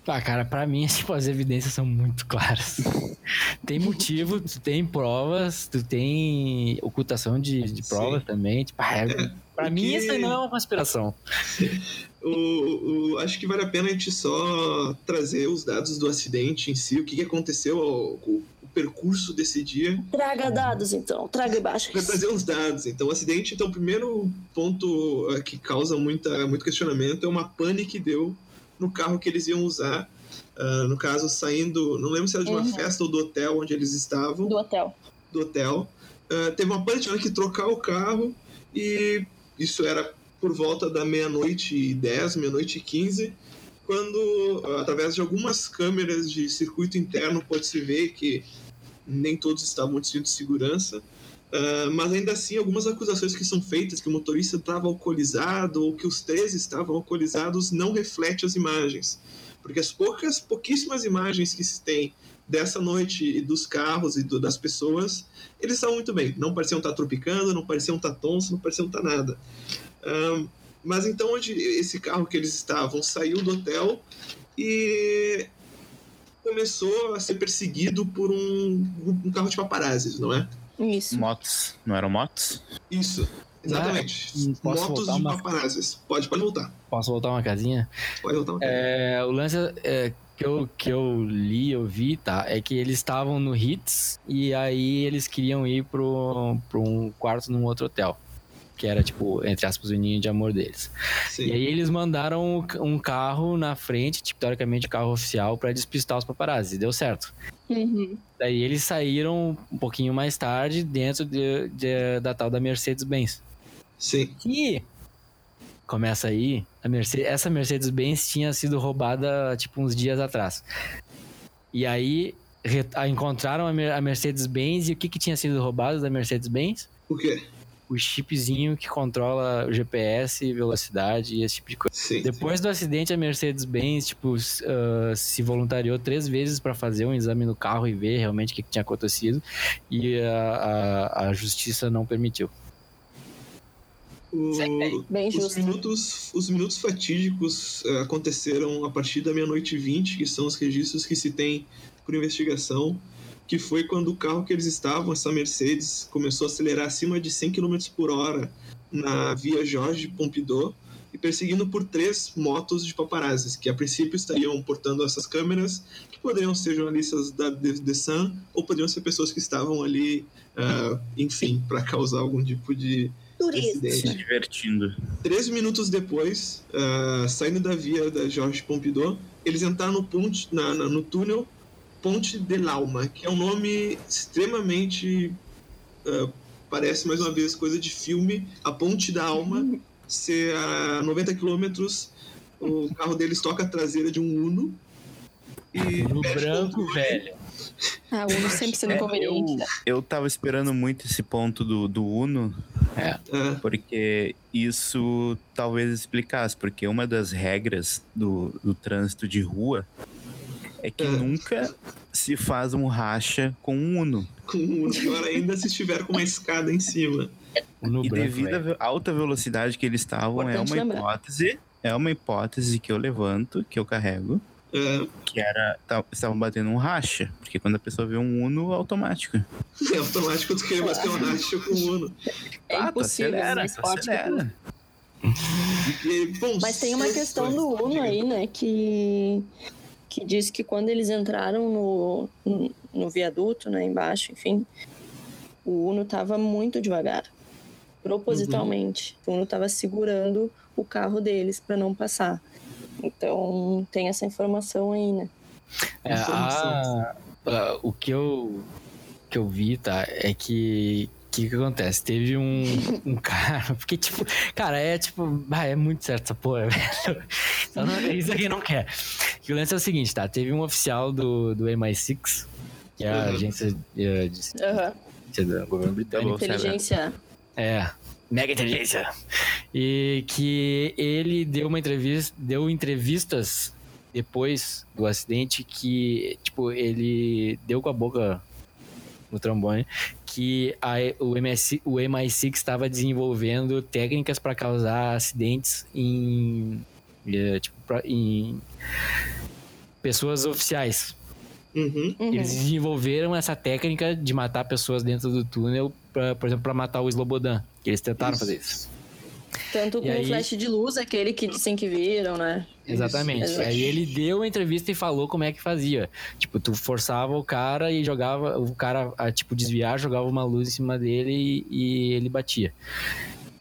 Ah, cara, pra mim, tipo, as evidências são muito claras. <laughs> tem motivo, tu tem provas, tu tem ocultação de, de provas Sim. também. Tipo, ah, é, pra mim, isso aí não é uma conspiração. <laughs> O, o- acho que vale a pena a gente só trazer os dados do acidente em si, o que, que aconteceu, o, o- o percurso desse dia. Traga dados, então. Traga imagens. Para trazer os dados. Então, o acidente, então, o primeiro ponto eh, que causa muita, muito questionamento é uma pane que deu no carro que eles iam usar. ah, no caso, saindo, não lembro se era de uma Uhum. festa ou do hotel onde eles estavam. Do hotel. do hotel. Ah, teve uma pane, tiveram que trocar o carro e isso era por volta da meia-noite e 10, meia-noite e 15, quando, ah, através de algumas câmeras de circuito interno, pode-se ver que nem todos estavam de segurança. Ah, mas ainda assim, algumas acusações que são feitas que o motorista estava alcoolizado ou que os três estavam alcoolizados não reflete as imagens. Porque as poucas, pouquíssimas imagens que se tem dessa noite e dos carros e do- das pessoas, eles estavam muito bem. Não pareciam estar tropicando, não pareciam estar tonsos, não pareciam estar nada. Ahn, mas então, onde esse carro que eles estavam saiu do hotel e começou a ser perseguido por um, um carro de paparazzis, não é? Isso. Motos, não eram motos? Isso, exatamente. Ah, posso Motos de uma-. Pode, pode voltar. Posso voltar uma casinha? Pode voltar. uma É, o lance é, que, eu, que eu li, eu vi, tá? É que eles estavam no Hits e aí eles queriam ir pro, pro um quarto num outro hotel. Que era, tipo, entre aspas, o ninho de amor deles. Sim. E aí eles mandaram um carro na frente, tipo, teoricamente, carro oficial, pra despistar os paparazzi. Deu certo. Uhum. Daí eles saíram um pouquinho mais tarde dentro de- de- da tal da Mercedes-Benz. Sim. E começa aí, a Mercedes, essa Mercedes-Benz tinha sido roubada tipo uns dias atrás. E aí a- encontraram a, Mer- a Mercedes-Benz e o que, que tinha sido roubado da Mercedes-Benz? O quê? O chipzinho que controla o GPS, velocidade e esse tipo de coisa. Sim. Depois do acidente, a Mercedes-Benz tipo, ah, se voluntariou três vezes para fazer um exame no carro e ver realmente o que, que tinha acontecido. E a, a, a justiça não permitiu. O- Bem os, justo. minutos, os minutos fatídicos eh, aconteceram a partir da meia-noite e 20, que são os registros que se tem por investigação, que foi quando o carro que eles estavam, essa Mercedes, começou a acelerar acima de 100 km por hora na via Jorge Pompidou e perseguindo por três motos de paparazzis, que a princípio estariam portando essas câmeras, que poderiam ser jornalistas da The, The Sun ou poderiam ser pessoas que estavam ali, ah, enfim, para causar algum tipo de Turismo. Se acidente. divertindo. 13 minutos depois, ah, saindo da via da Jorge Pompidou, eles entraram no, ponte, na- na- no túnel Ponte de Lauma, que é um nome extremamente. ah, parece mais uma vez coisa de filme. A Ponte da Alma, <laughs> ser a 90 quilômetros, o carro deles toca a traseira de um Uno. E No branco, controle. velho. Ah, o Uno sempre sendo É, inconveniente. eu, né? eu tava esperando muito esse ponto do, do Uno, Ah, porque isso talvez explicasse, porque uma das regras do, do trânsito de rua é que É. nunca se faz um racha com um Uno. com um Uno, pior ainda se estiver com uma escada em cima. No e branco, devido à velho. ve- alta velocidade que eles estavam, é uma lembrar. hipótese, é uma hipótese que eu levanto, que eu carrego, Ah, que era tá- estavam batendo um racha, porque quando a pessoa vê um Uno, automático. é automático tu querer bater um racha com o Uno. É Ah, impossível, acelera, mais forte que Uno. acelera. E, bom, Mas tem uma se- questão do Uno aí, né? Que, que diz que quando eles entraram no, no, no viaduto, né? Embaixo, enfim, o Uno tava muito devagar. Propositalmente. O Uno tava segurando o carro deles para não passar. Então tem essa informação aí, né? É, a- a- o que eu, que eu vi, tá? É que. O que, que acontece? Teve um, <laughs> um cara. <laughs> Porque, tipo, cara, é tipo. Ah, é muito certo essa porra, <laughs> velho. Só não, isso aqui não quer. Que o lance é o seguinte, tá? Teve um oficial do, do MI6, que é a Uhum. agência de, de, Aham. de- do governo britânico. Inteligência. É, mega inteligência. E que ele deu uma entrevista, deu entrevistas depois do acidente que, tipo, ele deu com a boca no trombone que a, o, MS, o MI6 estava desenvolvendo técnicas para causar acidentes em, eh, tipo, pra, em pessoas oficiais. Uhum. Uhum. Eles desenvolveram essa técnica de matar pessoas dentro do túnel, pra, por exemplo, para matar o Slobodan. Que eles tentaram Isso. fazer isso. Tanto E com aí- o flash de luz, aquele que dizem que viram, né? Exatamente. Isso, Aí ele deu uma entrevista e falou como é que fazia. Tipo, tu forçava o cara e jogava, o cara, a, tipo, desviar, jogava uma luz em cima dele e, e ele batia.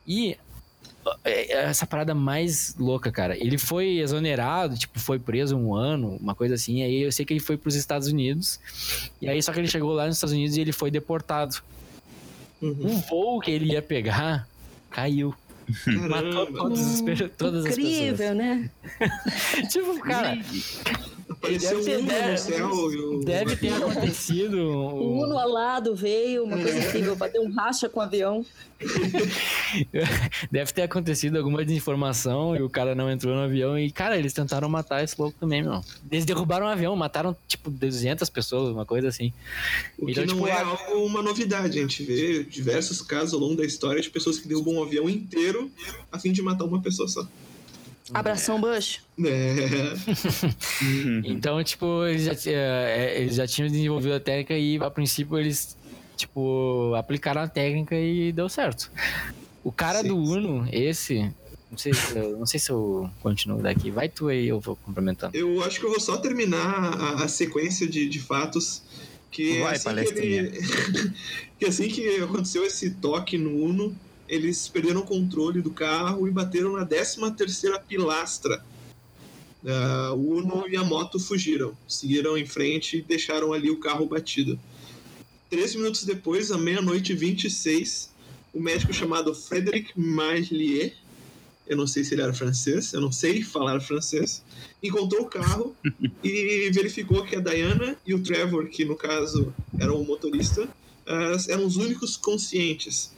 E é, é essa parada mais louca, cara. Ele foi exonerado, tipo, foi preso um ano, uma coisa assim. Aí eu sei que ele foi pros Estados Unidos. E aí só que ele chegou lá nos Estados Unidos e ele foi deportado. Uhum. O voo que ele ia pegar caiu. Matou Caramba. todas todas as pessoas. Incrível, né? <laughs> Tipo, cara, Apareceu Deve um ter- no céu e o... Deve ter acontecido. <laughs> O um- Uno alado veio, uma coisa incrível, bateu um racha com o avião. <laughs> Deve ter acontecido alguma desinformação e o cara não entrou no avião. E, cara, eles tentaram matar esse louco também, meu. Eles derrubaram o avião, mataram, tipo, 200 pessoas, uma coisa assim. O que Então, não tipo, é a- algo uma novidade. A gente vê diversos casos ao longo da história de pessoas que derrubam um avião inteiro a fim de matar uma pessoa só. Abração Bush. É. <laughs> Então, tipo, eles já, é, é, eles já tinham desenvolvido a técnica e, a princípio, eles, tipo, aplicaram a técnica e deu certo. O cara Sim, do sim. Uno, esse. Não sei, se eu, não sei se eu continuo daqui. Vai tu aí, eu vou complementando. Eu acho que eu vou só terminar a, a sequência de, de fatos. Que Vai, assim que, palestrinha. ele- <laughs> que assim que aconteceu esse toque no Uno, eles perderam o controle do carro e bateram na 13 terceira pilastra. Ah, o Uno e a moto fugiram, seguiram em frente e deixaram ali o carro batido. Três minutos depois, à meia-noite e 26, o médico chamado Frédéric Marlier, eu não sei se ele era francês, eu não sei falar francês, encontrou o carro <laughs> e verificou que a Diana e o Trevor, que no caso era o motorista, ah, eram os únicos conscientes.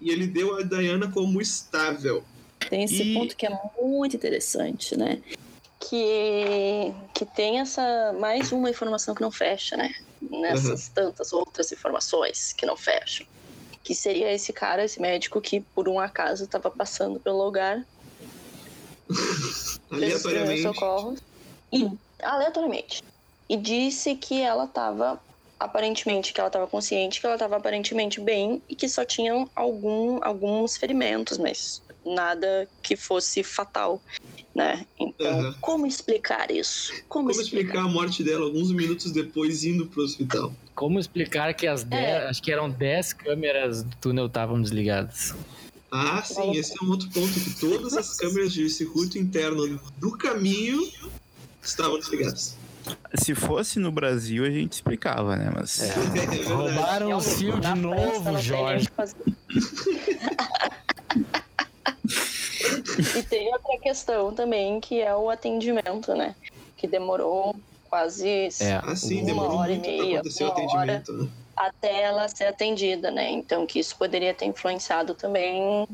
E ele deu a Diana como estável. Tem esse E- ponto que é muito interessante, né? Que, que tem essa mais uma informação que não fecha, né? Nessas tantas outras informações que não fecham. Que seria esse cara, esse médico que por um acaso estava passando pelo lugar <laughs> Aleatoriamente. socorros e aleatoriamente e disse que ela estava aparentemente que ela estava consciente que ela estava aparentemente bem e que só tinham algum alguns ferimentos mas nada que fosse fatal né então Aham. como explicar isso como, Como explicar a morte dela alguns minutos depois indo pro hospital? Como explicar que as 10, acho que eram 10 câmeras do túnel estavam desligadas? Ah, sim, esse é um outro ponto, que todas as câmeras de circuito interno do caminho estavam desligadas. Se fosse no Brasil, a gente explicava, né? Mas. É verdade. Roubaram o Realmente, fio na de novo, Jorge. o e tem outra questão também, que é o atendimento, né? Que demorou quase É. Assim, o- demorou Uma hora e meia, o uma atendimento, né? até ela ser atendida, né? Então que isso poderia ter influenciado também.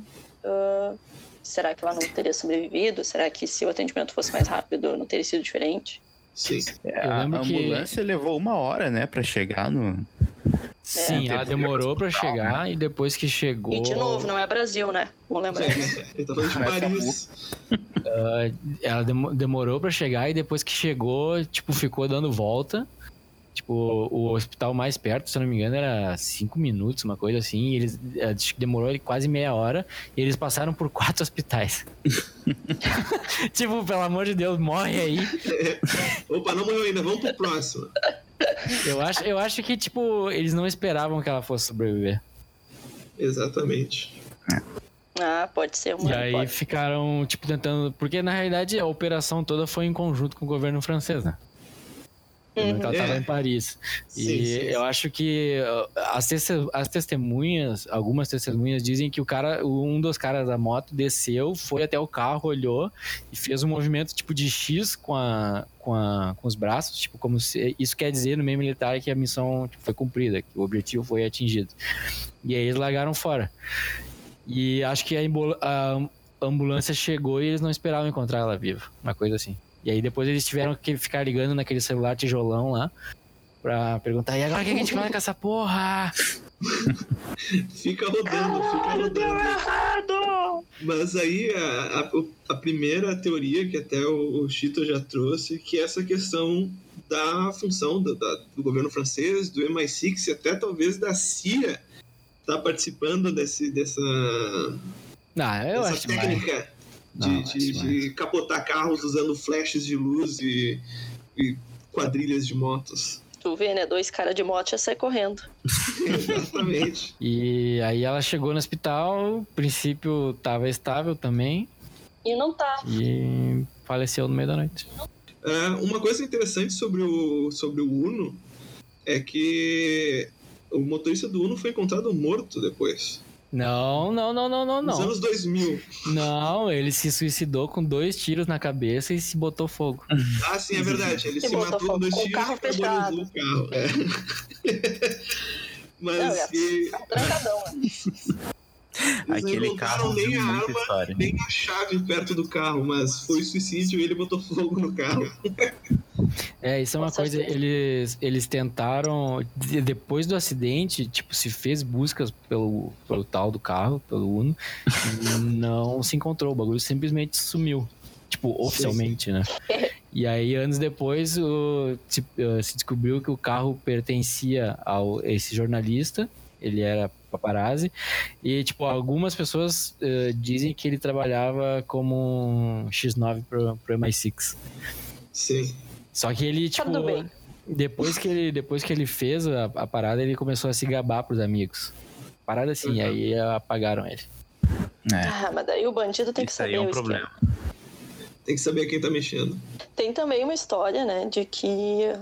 ah, será que ela não teria sobrevivido? Será que se o atendimento fosse mais rápido, não teria sido diferente? Sim. É, a lembro que- ambulância levou uma hora, né, pra chegar no. Sim, É. ela demorou pra chegar e depois que chegou. E de novo, não é Brasil, né? Vamos lembrar. Ele tá falando de Começa a Paris. <laughs> Ela demo- demorou pra chegar e depois que chegou, tipo, ficou dando volta. Tipo, o hospital mais perto, se eu não me engano, era cinco minutos, uma coisa assim. E eles eh, acho que demorou quase meia hora. E eles passaram por quatro <laughs> hospitais. <laughs> tipo, pelo amor de Deus, morre aí. <laughs> Opa, não morreu ainda, vamos pro próximo. Eu acho, eu acho que, tipo, eles não esperavam que ela fosse sobreviver. Exatamente. Ah, pode ser uma. E aí hipótese. ficaram, tipo, tentando. Porque na realidade a operação toda foi em conjunto com o governo francês, né? Uhum. Ela tava É. em Paris. Sim, e sim, eu acho que uh, as, as testemunhas, algumas testemunhas dizem que o cara, um dos caras da moto desceu, foi até o carro, olhou e fez um movimento tipo de X com, a, com, a, com os braços, tipo como se isso quer dizer no meio militar que a missão tipo, foi cumprida, que o objetivo foi atingido. E aí eles largaram fora. E acho que a a ambulância chegou e eles não esperavam encontrar ela viva. Uma coisa assim. E aí depois eles tiveram que ficar ligando naquele celular tijolão lá pra perguntar, e agora o que a gente faz com essa porra? <laughs> fica rodando, fica rodando. Mas aí a, a, a, primeira teoria que até o, o Chito já trouxe, que é essa questão da função do, da, do governo francês, do MI6 e até talvez da CIA tá participando desse, dessa, ah, eu dessa acho técnica de, Não, de, de capotar carros usando flashes de luz e, e quadrilhas de motos. Tu vê, né? Dois caras de moto já saem correndo. <laughs> <laughs> Exatamente. E aí ela chegou no hospital, o princípio tava estável também. E não tá. E faleceu no meio da noite. É, uma coisa interessante sobre o, sobre o Uno é que o motorista do Uno foi encontrado morto depois. Não, não, não, não, não, não. Nos anos 2000. Não, ele se suicidou com dois tiros na cabeça e se botou fogo. Ah, sim, é verdade. Ele se, se matou com dois tiros o carro fechado. o carro. É. <laughs> Mas não, é e... trancadão, Eles Aquele carro nem a arma, história. nem a chave perto do carro, mas foi suicídio e ele botou fogo no carro. É, isso é uma coisa, eles, eles tentaram, depois do acidente, tipo, se fez buscas pelo, pelo tal do carro, pelo Uno, e <laughs> não se encontrou, o bagulho simplesmente sumiu. Tipo, oficialmente, né? <laughs> E aí, anos depois, o, se, eh, se descobriu que o carro pertencia a esse jornalista, ele era paparazzi. E, tipo, algumas pessoas uh, dizem que ele trabalhava como um X9 pro, pro MI6. Sim. Só que ele, tipo, depois que ele, depois que ele fez a, a, parada, ele começou a se gabar pros amigos. Parada assim, uhum. aí apagaram ele. É. Ah, mas daí o bandido tem Isso que saber aí é um problema. Tem que saber quem tá mexendo. Tem também uma história, né, de que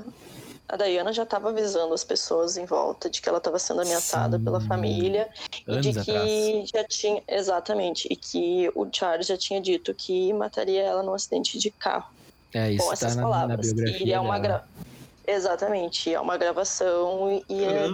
a Diana já estava avisando as pessoas em volta de que ela estava sendo ameaçada Sim. pela família Anos e de que atrás. já tinha exatamente e que o Charles já tinha dito que mataria ela num acidente de carro. É isso. Com essas tá palavras. Na, na biografia e é uma gra... exatamente é uma gravação e é...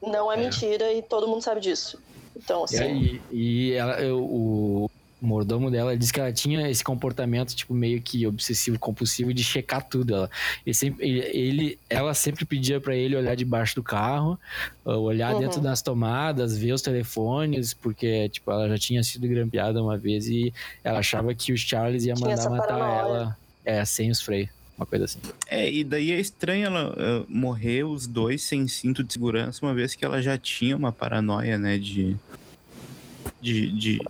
não é, é, mentira e todo mundo sabe disso. Então assim. E, e ela, o, o mordomo dela disse que ela tinha esse comportamento, tipo, meio que obsessivo, compulsivo de checar tudo. Ela, ele sempre, ele, ela sempre pedia para ele olhar debaixo do carro, uh, olhar uhum. dentro das tomadas, ver os telefones, porque, tipo, ela já tinha sido grampeada uma vez e ela achava que o Charles ia mandar matar ela é, sem os freios. Uma coisa assim. É, e daí é estranho ela uh, morrer os dois sem cinto de segurança, uma vez que ela já tinha uma paranoia, né, de de, de,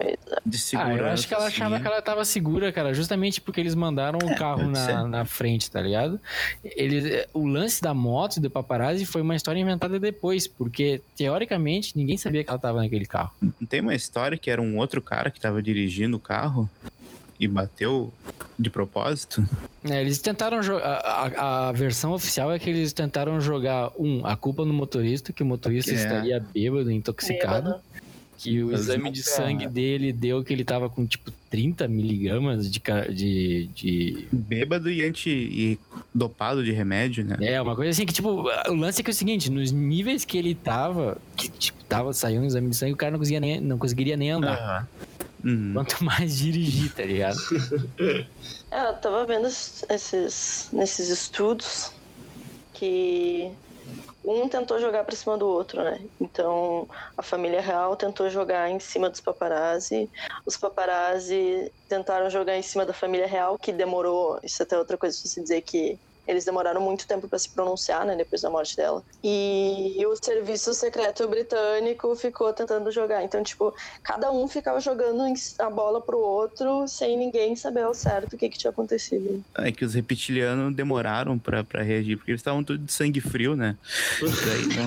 de segurança. Ah, eu acho que ela achava assim. que ela tava segura, cara, justamente porque eles mandaram um é, carro na, na frente, tá ligado? Ele, o lance da moto do paparazzi foi uma história inventada depois, porque teoricamente ninguém sabia que ela tava naquele carro. Não tem uma história que era um outro cara que tava dirigindo o carro? e bateu de propósito? É, eles tentaram jogar. A, a, versão oficial é que eles tentaram jogar, um, a culpa no motorista, que o motorista é. estaria bêbado, intoxicado. Bêbado que o exame de sangue dele deu que ele tava com tipo 30 miligramas de, de, de. Bêbado e anti. e dopado de remédio, né? É, uma coisa assim que, tipo, o lance é que é o seguinte, nos níveis que ele tava, que tipo, tava saindo um exame de sangue, o cara não conseguia nem, não conseguiria nem andar. Uhum. Quanto mais dirigir, tá ligado? <laughs> é, eu tava vendo esses, nesses estudos que um tentou jogar para cima do outro, né? Então, a família real tentou jogar em cima dos paparazzi, os paparazzi tentaram jogar em cima da família real, que demorou, isso é até outra coisa, se você dizer que eles demoraram muito tempo para se pronunciar, né, depois da morte dela. E o serviço secreto britânico ficou tentando jogar. Então, tipo, cada um ficava jogando a bola pro outro sem ninguém saber ao certo o que, que tinha acontecido. É que os reptilianos demoraram para reagir, porque eles estavam todos de sangue frio, né? <laughs> Daí, então...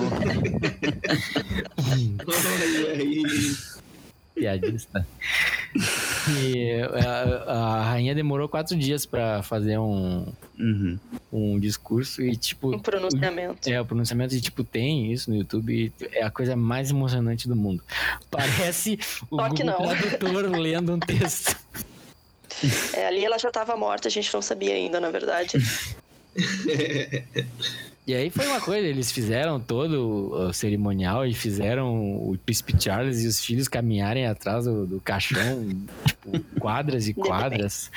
<laughs> piadista. E a, a, rainha demorou quatro dias para fazer um, uhum. um discurso e, tipo. Um pronunciamento. É, o pronunciamento, e, tipo, tem isso no YouTube. é a coisa mais emocionante do mundo. Parece o Google Tradutor lendo um texto. É, ali ela já estava morta, a gente não sabia ainda, na verdade. <laughs> E aí foi uma coisa, eles fizeram todo o cerimonial e fizeram o príncipe Charles e os filhos caminharem atrás do, do caixão, <laughs> tipo, quadras e quadras.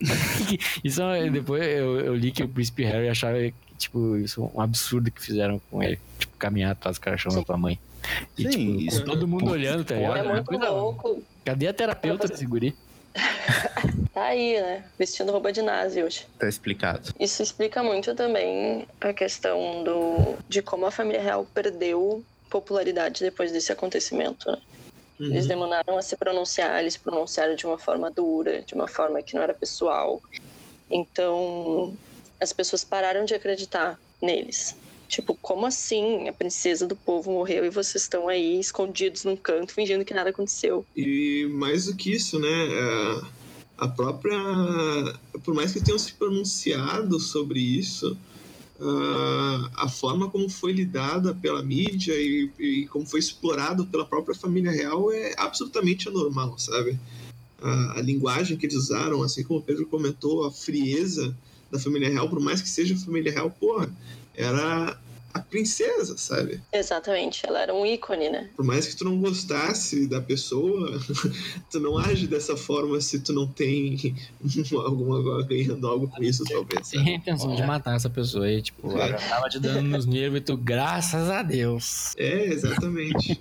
<laughs> isso é, depois eu, eu, li que o príncipe Harry achava, tipo, isso um absurdo que fizeram com ele. Tipo, caminhar atrás do caixão da tua mãe. E, Sim, tipo, isso, todo mundo olhando, tá ligado? É muito louco. Cadê a terapeuta desse guri? <laughs> tá aí, né? Vestindo roupa de nazi hoje. Tá explicado. Isso explica muito também a questão do, de como a família real perdeu popularidade depois desse acontecimento, né? Uhum. Eles demoraram a se pronunciar, eles pronunciaram de uma forma dura, de uma forma que não era pessoal. Então, as pessoas pararam de acreditar neles. Tipo, como assim a princesa do povo morreu e vocês estão aí escondidos num canto fingindo que nada aconteceu? E mais do que isso, né? É, a própria. Por mais que tenham se pronunciado sobre isso, a forma como foi lidada pela mídia e, como foi explorado pela própria família real é absolutamente anormal, sabe? A, a linguagem que eles usaram, assim como o Pedro comentou, a frieza da família real, por mais que seja família real, porra, era a princesa, sabe? Exatamente, ela era um ícone, né? Por mais que tu não gostasse da pessoa, <laughs> tu não age dessa forma se tu não tem <laughs> alguma ganhando algo com isso, talvez. Tem a intenção de matar essa pessoa aí, tipo, é. ela tava te dando nos nervos e tu, graças a Deus. É, exatamente.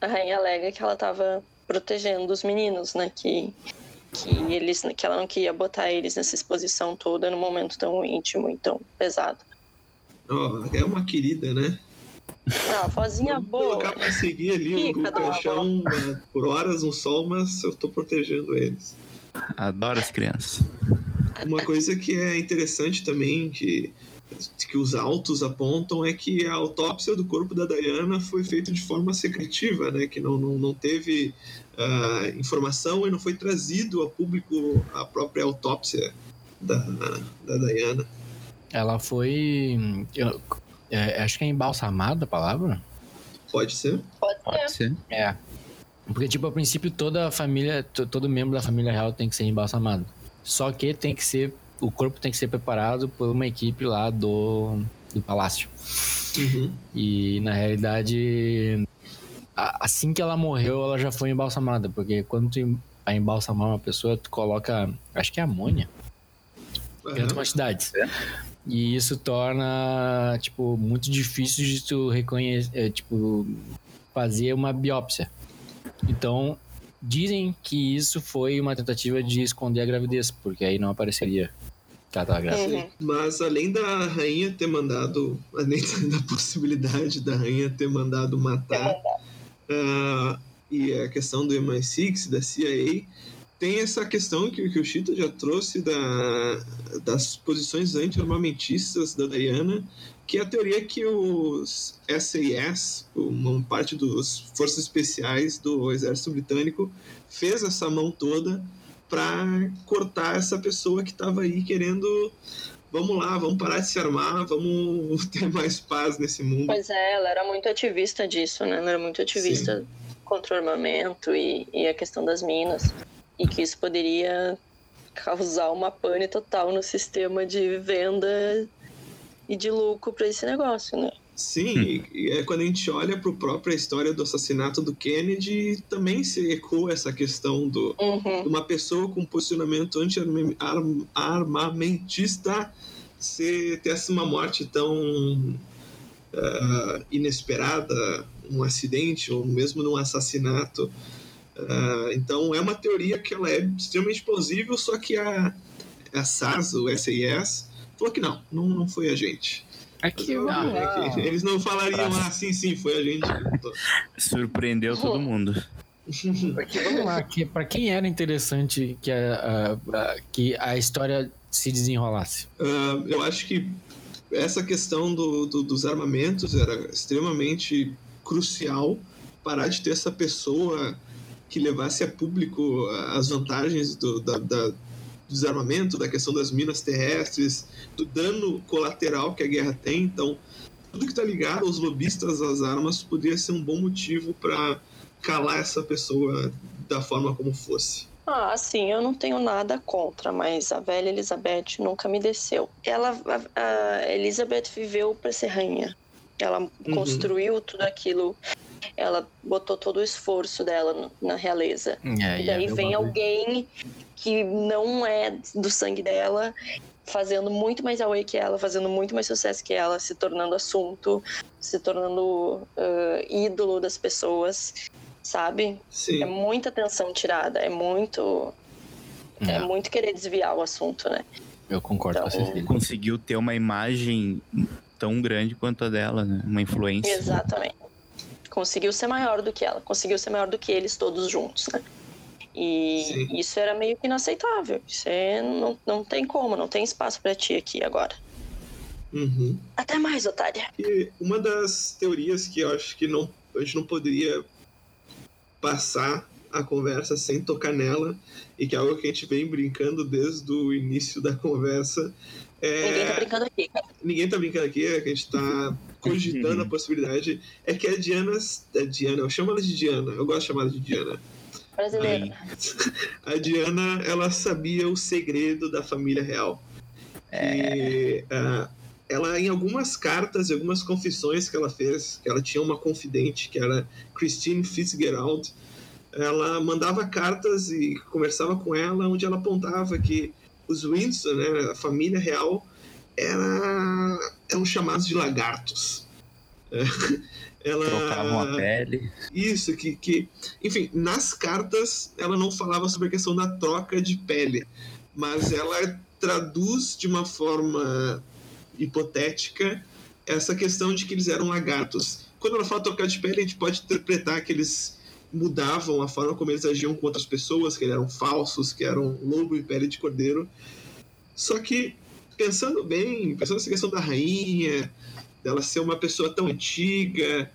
a rainha alega que ela tava protegendo os meninos, né? Que que eles que ela não queria botar eles nessa exposição toda num momento tão íntimo e tão pesado. Oh, é uma querida, né? Ah, vozinha Vou boa. colocar pra seguir ali o caixão né, por horas no sol, mas eu tô protegendo eles. Adoro as crianças. Uma coisa que é interessante também, que, que os autos apontam, é que a autópsia do corpo da Diana foi feita de forma secretiva, né? Que não, não, não teve uh, informação e não foi trazido a público a própria autópsia da, da Diana. Ela foi. Eu, é, acho que é embalsamada a palavra? Pode ser. Pode, Pode ser. É. Porque, tipo, a princípio toda a família, todo membro da família real tem que ser embalsamado. Só que tem que ser. O corpo tem que ser preparado por uma equipe lá do, do palácio. Uhum. E na realidade, assim que ela morreu, ela já foi embalsamada. Porque quando tu vai embalsamar uma pessoa, tu coloca. Acho que é amônia. Uhum. Grandes quantidades. É. E isso torna, tipo, muito difícil de tu reconhecer, é, tipo, fazer uma biópsia. Então, dizem que isso foi uma tentativa de esconder a gravidez, porque aí não apareceria que ela tava grávida. Uhum. Mas além da rainha ter mandado, além da possibilidade da rainha ter mandado matar, uh, e a questão do MI6, da CIA, tem essa questão que, que o Chita já trouxe da, das posições anti-armamentistas da Diana, que é a teoria que os SAS, uma parte dos forças especiais do exército britânico, fez essa mão toda para cortar essa pessoa que estava aí querendo vamos lá, vamos parar de se armar, vamos <laughs> ter mais paz nesse mundo. Pois é, ela era muito ativista disso, né? Ela era muito ativista Sim. contra o armamento e, e a questão das minas e que isso poderia causar uma pane total no sistema de venda e de lucro para esse negócio, né? Sim, e é quando a gente olha para a própria história do assassinato do Kennedy, também se ecoa essa questão do, uhum. de uma pessoa com posicionamento anti-armamentista ser, ter essa uma morte tão uh, inesperada, um acidente ou mesmo num assassinato. Uh, então é uma teoria que ela é extremamente plausível, só que a, a SAS, o SAS, falou que não, não, não foi a gente. Aqui, não, é que eles não falariam, ah, sim, sim, foi a gente. Surpreendeu todo mundo. <laughs> Aqui, vamos lá, que, para quem era interessante que a, a, que a história se desenrolasse? Uh, eu acho que essa questão do, do, dos armamentos era extremamente crucial parar de ter essa pessoa que levasse a público as vantagens do, da, da, do desarmamento, da questão das minas terrestres, do dano colateral que a guerra tem. Então, tudo que está ligado aos lobistas às armas poderia ser um bom motivo para calar essa pessoa da forma como fosse. Ah, sim, eu não tenho nada contra, mas a velha Elizabeth nunca me desceu. Ela, a, a Elizabeth viveu para ser rainha. Ela uhum. construiu tudo aquilo. Ela botou todo o esforço dela na realeza. É, e daí vem alguém que não é do sangue dela, fazendo muito mais away que ela, fazendo muito mais sucesso que ela, se tornando assunto, se tornando uh, ídolo das pessoas sabe? Sim. É muita atenção tirada, é muito. É, é muito querer desviar o assunto, né? Eu concordo então, com você. Conseguiu ter uma imagem tão grande quanto a dela, né? Uma influência. Exatamente. Conseguiu ser maior do que ela, conseguiu ser maior do que eles todos juntos, né? E Sim. isso era meio que inaceitável. Isso é, não, não tem como, não tem espaço para ti aqui agora. Uhum. Até mais, Otária. E uma das teorias que eu acho que não, a gente não poderia passar a conversa sem tocar nela e que é algo que a gente vem brincando desde o início da conversa. É... Ninguém tá brincando aqui, cara. Ninguém tá brincando aqui, é que a gente tá cogitando a <laughs> possibilidade. É que a Diana. A Diana, eu chamo ela de Diana, eu gosto de chamar ela de Diana. Brasileira. <laughs> A Diana, ela sabia o segredo da família real. É. E, uh, ela, em algumas cartas, em algumas confissões que ela fez, que ela tinha uma confidente, que era Christine Fitzgerald, ela mandava cartas e conversava com ela, onde ela apontava que os Windsor, né, a família real, era, eram chamados de lagartos. <laughs> ela trocavam a pele. Isso, que, que. Enfim, nas cartas ela não falava sobre a questão da troca de pele, mas ela traduz de uma forma hipotética essa questão de que eles eram lagartos. Quando ela fala trocar de pele, a gente pode interpretar que eles mudavam a forma como eles agiam com outras pessoas, que eram falsos, que eram lobo e pele de cordeiro. Só que, pensando bem, pensando nessa questão da rainha, dela ser uma pessoa tão antiga,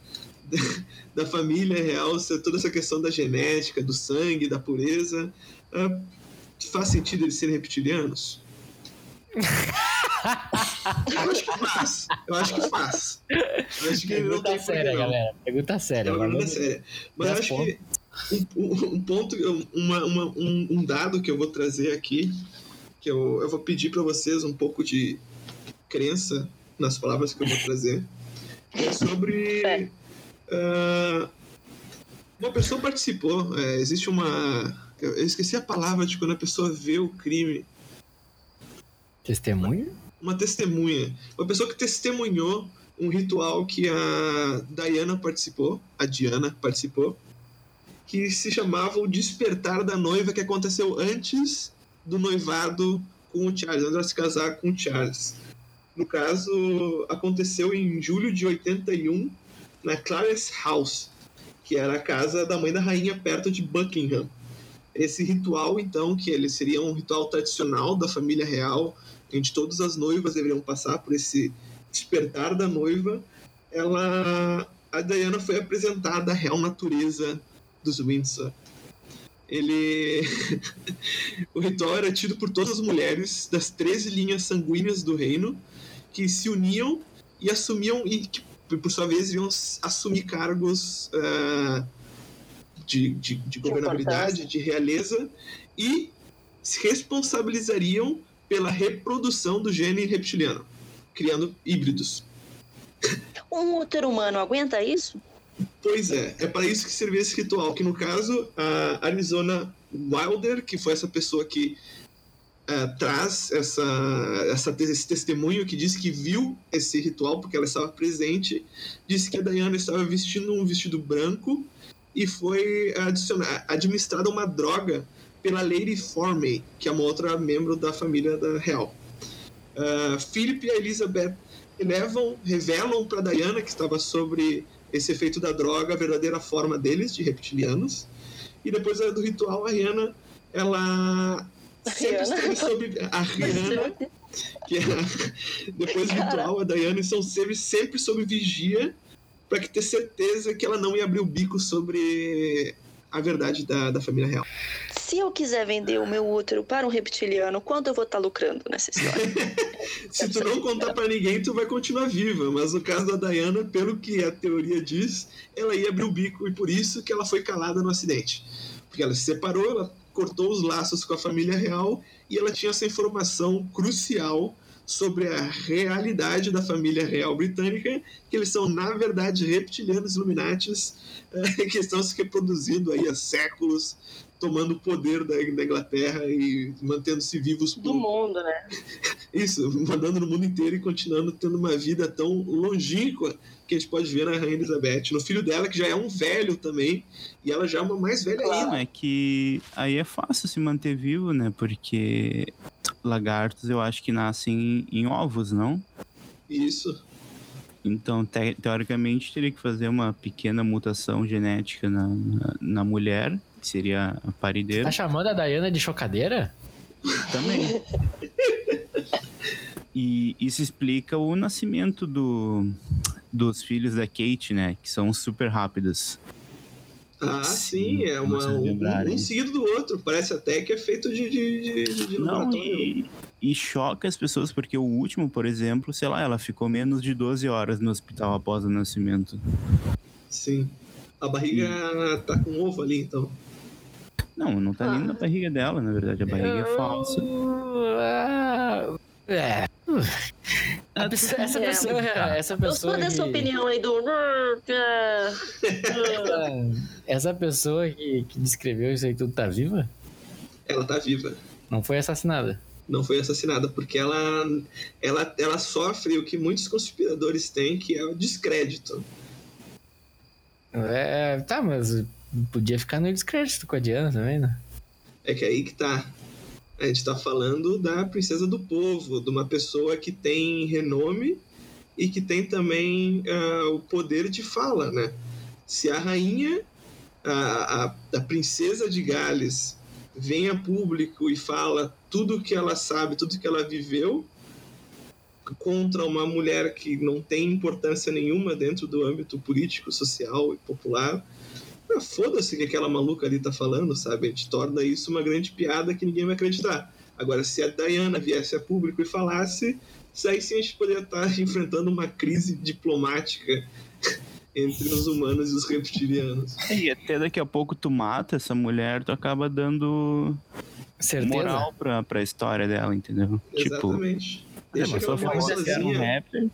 <laughs> da família real, toda essa questão da genética, do sangue, da pureza, uh, faz sentido eles serem reptilianos? <laughs> Eu acho que faz. Eu acho que faz. Eu acho que Pergunta não séria, galera. Pergunta séria. É uma pergunta séria. Mas eu acho que um, um ponto, uma, uma, um, um, dado que eu vou trazer aqui, que eu, eu vou pedir para vocês um pouco de crença nas palavras que eu vou trazer, é sobre. Uh, uma pessoa participou, é, existe uma. Eu esqueci a palavra de quando a pessoa vê o crime. Testemunho? Uma testemunha, uma pessoa que testemunhou um ritual que a Diana participou, a Diana participou, que se chamava o Despertar da Noiva, que aconteceu antes do noivado com o Charles, antes de se casar com o Charles. No caso, aconteceu em julho de 81, na Clarence House, que era a casa da mãe da rainha perto de Buckingham. Esse ritual, então, que ele seria um ritual tradicional da família real, onde todas as noivas deveriam passar por esse despertar da noiva, ela a Diana foi apresentada à real natureza dos Windsor. Ele <laughs> o ritual era tido por todas as mulheres das 13 linhas sanguíneas do reino que se uniam e assumiam e que por sua vez iam assumir cargos uh, de, de, de governabilidade, de realeza e se responsabilizariam pela reprodução do gene reptiliano, criando híbridos. Um útero humano aguenta isso? Pois é, é para isso que servia esse ritual, que no caso a Arizona Wilder, que foi essa pessoa que uh, traz essa, essa, esse testemunho que disse que viu esse ritual porque ela estava presente, disse que a Diana estava vestindo um vestido branco e foi administrada uma droga pela Lady Formey, que é uma outra membro da família da Real. Uh, Philip e a Elizabeth revelam para Diana que estava sobre esse efeito da droga, a verdadeira forma deles, de reptilianos. E depois do ritual, a Rihanna, ela sempre esteve sob a Rihanna, que é <laughs> depois do ritual, a Diana estão sempre, sempre sob vigia para ter certeza que ela não ia abrir o bico sobre a verdade da, da família real se eu quiser vender o meu útero para um reptiliano, quanto eu vou estar tá lucrando nessa história? <laughs> se tu não contar para ninguém, tu vai continuar viva. Mas no caso da Diana, pelo que a teoria diz, ela ia abrir o bico e por isso que ela foi calada no acidente. Porque ela se separou, ela cortou os laços com a família real e ela tinha essa informação crucial sobre a realidade da família real britânica, que eles são, na verdade, reptilianos Illuminatis, <laughs> que estão se reproduzindo aí há séculos, tomando o poder da, da Inglaterra e mantendo-se vivos por... do mundo, né? <laughs> Isso, mandando no mundo inteiro e continuando tendo uma vida tão longínqua que a gente pode ver na Rainha Elizabeth, no filho dela, que já é um velho também, e ela já é uma mais velha claro, ainda. É que aí é fácil se manter vivo, né? Porque lagartos eu acho que nascem em ovos, não? Isso. Então, te teoricamente, teria que fazer uma pequena mutação genética na, na, na mulher, que seria a parideira. Tá chamando a Diana de chocadeira? Também. <laughs> e isso explica o nascimento do, dos filhos da Kate, né? Que são super rápidos. Ah, sim, é uma, um, um, seguido do outro. Parece até que é feito de, de, de, de Não, e, e, choca as pessoas, porque o último, por exemplo, sei lá, ela ficou menos de 12 horas no hospital após o nascimento. Sim. A barriga e... tá com ovo ali, então. Não, não tá ah. nem na barriga dela, na verdade. A barriga é falsa. É. Pessoa, essa pessoa, essa pessoa. Eu sou dessa que... opinião aí do. essa pessoa que, que descreveu isso aí tudo tá viva? Ela tá viva. Não foi assassinada. Não foi assassinada, porque ela, ela, ela sofre o que muitos conspiradores têm, que é o descrédito. É, tá, mas podia ficar no descrédito com a Diana também, né? É que é aí que tá. A gente está falando da princesa do povo, de uma pessoa que tem renome e que tem também uh, o poder de fala, né? Se a rainha, a, a, a princesa de Gales, vem a público e fala tudo o que ela sabe, tudo que ela viveu, contra uma mulher que não tem importância nenhuma dentro do âmbito político, social e popular, ah, foda-se que aquela maluca ali tá falando, sabe? A gente torna isso uma grande piada que ninguém vai acreditar. Agora, se a Diana viesse a público e falasse, aí sim a gente poderia estar <laughs> enfrentando uma crise diplomática <laughs> entre os humanos e os reptilianos. E até daqui a pouco tu mata essa mulher, tu acaba dando Certeza? moral pra, pra história dela, entendeu? Tipo, Exatamente. Tipo, Deixa a pessoa falou que era um rapper.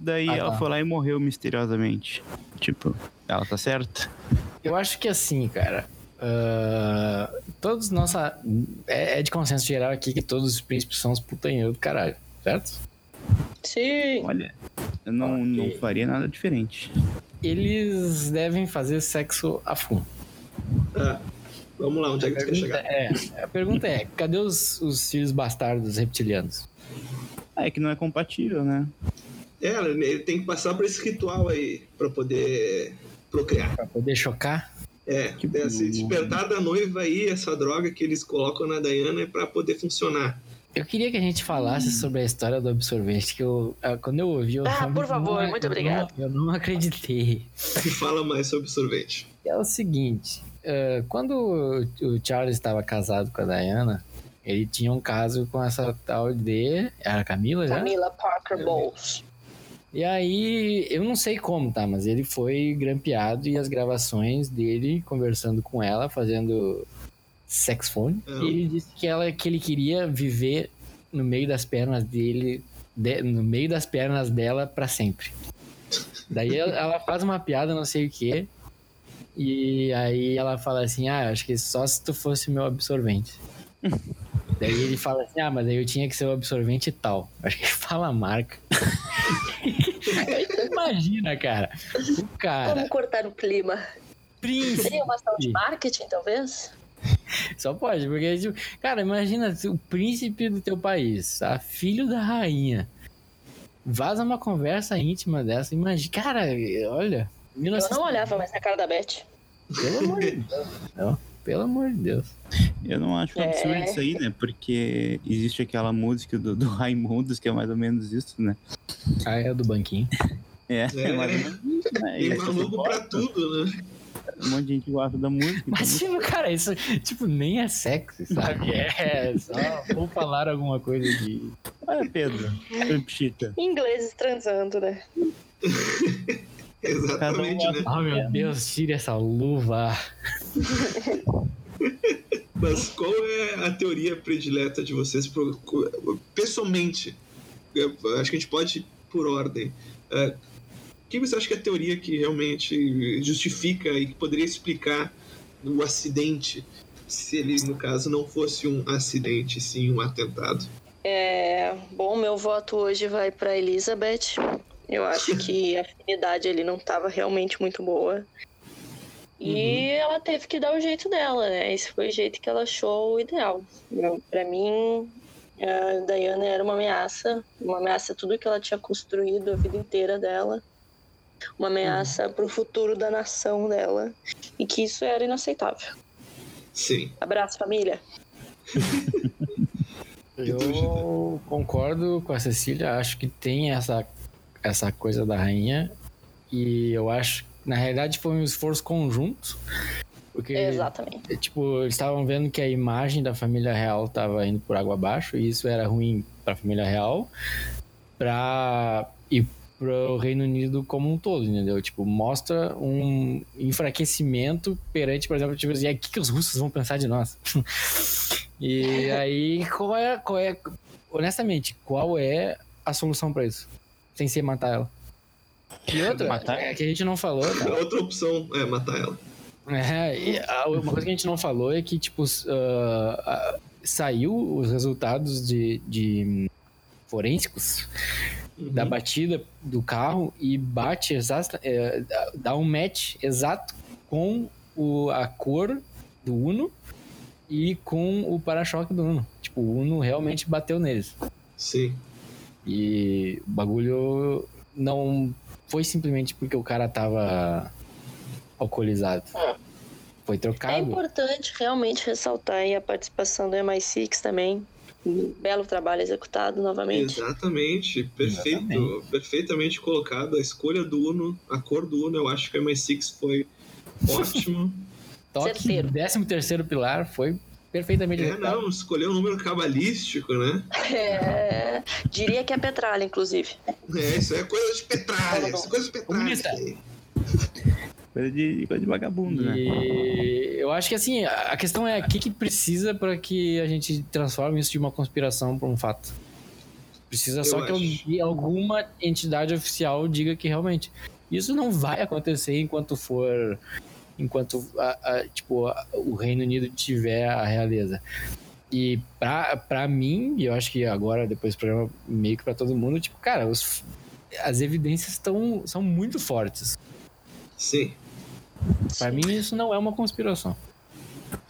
Daí ah, ela tá. foi lá e morreu misteriosamente. Tipo, ela tá certa? Eu acho que assim, cara. Uh, todos nossa. É, é, de consenso geral aqui que todos os príncipes são os putanheiros do caralho, certo? Sim. Olha, eu não, okay. não faria nada diferente. Eles devem fazer sexo a fundo. Ah, vamos lá, onde a é que tu quer chegar? É, a pergunta é: cadê os, os filhos bastardos reptilianos? Ah, é que não é compatível, né? É, ele tem que passar por esse ritual aí para poder procriar. Pra poder chocar? É, que esse despertar da noiva aí, essa droga que eles colocam na Diana é para poder funcionar. Eu queria que a gente falasse sobre a história do absorvente, que eu, ah, quando eu ouvi... Eu ah, por favor, não, muito obrigado. Eu não, eu não acreditei. Fala mais sobre absorvente. É o seguinte, uh, quando o Charles estava casado com a Diana, ele tinha um caso com essa tal de... Era a Camila já? Camila Parker Bowles. E aí, eu não sei como, tá? Mas ele foi grampeado e as gravações dele conversando com ela, fazendo sexfone. Uhum. E ele disse que, ela, que ele queria viver no meio das pernas dele, de, no meio das pernas dela para sempre. Daí ela faz uma piada, não sei o que. E aí ela fala assim: Ah, acho que só se tu fosse meu absorvente. Daí ele fala assim: Ah, mas aí eu tinha que ser o absorvente tal. Acho que ele fala a marca. <laughs> Imagina, cara. O cara. Vamos cortar o clima. Príncipe. Seria uma ação de marketing, talvez? Só pode, porque, tipo, cara, imagina o príncipe do teu país, a filho da rainha. Vaza uma conversa íntima dessa. Imagina, cara, olha. 19... Eu não olhava mais na cara da Beth. Pelo amor de Deus. Não, pelo amor de Deus. Eu não acho é... absurdo isso aí, né? Porque existe aquela música do, do Raimundos, que é mais ou menos isso, né? Ah, é do banquinho. É, é, mais ou menos né? Tem maluco pra tudo, né? Um monte de gente gosta da música. Mas, então... tipo, cara, isso, tipo, nem é sexy, sabe? É só vou falar alguma coisa de... Olha, Pedro, Pchita. Ingleses transando, né? <laughs> <laughs> Exatamente, né? Oh, meu Deus, tire essa luva. <laughs> Mas qual é a teoria predileta de vocês? Pessoalmente, acho que a gente pode ir por ordem. É, O que você acha que é a teoria que realmente justifica e que poderia explicar o acidente, se ele, no caso, não fosse um acidente, sim um atentado? É, bom, meu voto hoje vai para Elizabeth. Eu acho que a afinidade ali não estava realmente muito boa. E Uhum. ela teve que dar o jeito dela, né? Esse foi o jeito que ela achou o ideal. Para mim, a Diana era uma ameaça, uma ameaça a tudo que ela tinha construído a vida inteira dela, uma ameaça para o futuro da nação dela, e que isso era inaceitável. Sim. Abraço, família. <laughs> Eu concordo com a Cecília, acho que tem essa, essa coisa da rainha. E eu acho na realidade, foi um esforço conjunto. Porque, Exatamente. tipo, eles estavam vendo que a imagem da família real estava indo por água abaixo, e isso era ruim para a família real pra, e para o Reino Unido como um todo, entendeu? Tipo, mostra um enfraquecimento perante, por exemplo, tipo assim, o que, que os russos vão pensar de nós? <laughs> e aí, qual é, qual é, honestamente, qual é a solução para isso? Sem ser matar ela. E outra, Matar? é que a gente não falou, tá? <laughs> Outra opção é matar ela. É, e a- uma coisa que a gente não falou é que, tipo, ah, saiu os resultados de, de forensicos Uhum. da batida do carro e bate exata, é, dá- dá um match exato com o, a cor do Uno e com o para-choque do Uno. Tipo, o Uno realmente bateu neles. Sim. E o bagulho não foi simplesmente porque o cara tava alcoolizado. Foi É trocado. importante realmente ressaltar aí a participação do MI6 também. Um belo trabalho executado novamente. Exatamente, perfeito, Exatamente. perfeitamente colocado. A escolha do Uno, a cor do Uno, eu acho que a MI6 foi ótimo. <laughs> Toque, Certeiro. 13 terceiro pilar foi perfeitamente é, não, escolheu um número cabalístico, né? É, diria que é Petralha, inclusive. É, isso é coisa de petralha, isso é coisa de petralha. Coisa de, coisa de vagabundo, né? E eu acho que assim, a questão é o que, que precisa para que a gente transforme isso de uma conspiração para um fato. Precisa só Eu que acho. alguém- alguma entidade oficial diga que realmente. Isso não vai acontecer enquanto for. Enquanto a- a- tipo, a- o Reino Unido tiver a realeza. E pra, pra mim, e eu acho que agora, depois do programa, meio que pra todo mundo, tipo, cara, os- as evidências tão, são muito fortes. Sim. Pra mim, isso não é uma conspiração.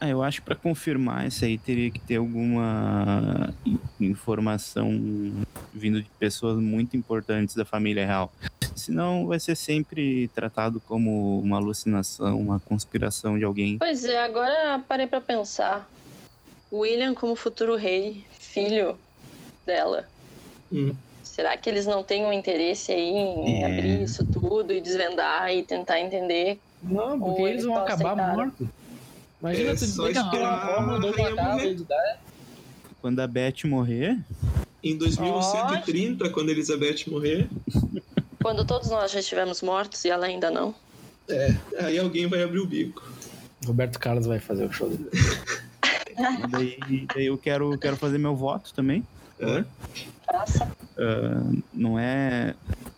Ah, eu acho que para confirmar isso aí teria que ter alguma in- informação vindo de pessoas muito importantes da família real. Senão vai ser sempre tratado como uma alucinação, uma conspiração de alguém. Pois é, agora parei pra pensar. William como futuro rei, filho dela. Hum. Será que eles não têm um interesse aí em É. abrir isso tudo e desvendar e tentar entender? Não, porque eles eles vão acabar mortos. Imagina É tu só dizer que a dá- Quando a Beth morrer, Em 2130, quando Elizabeth morrer, <laughs> Quando todos nós já estivermos mortos e ela ainda não. aí alguém vai abrir o bico. Roberto Carlos vai fazer o show dele. <laughs> daí, daí eu quero, quero fazer meu voto também. É. Faça. Ah, não é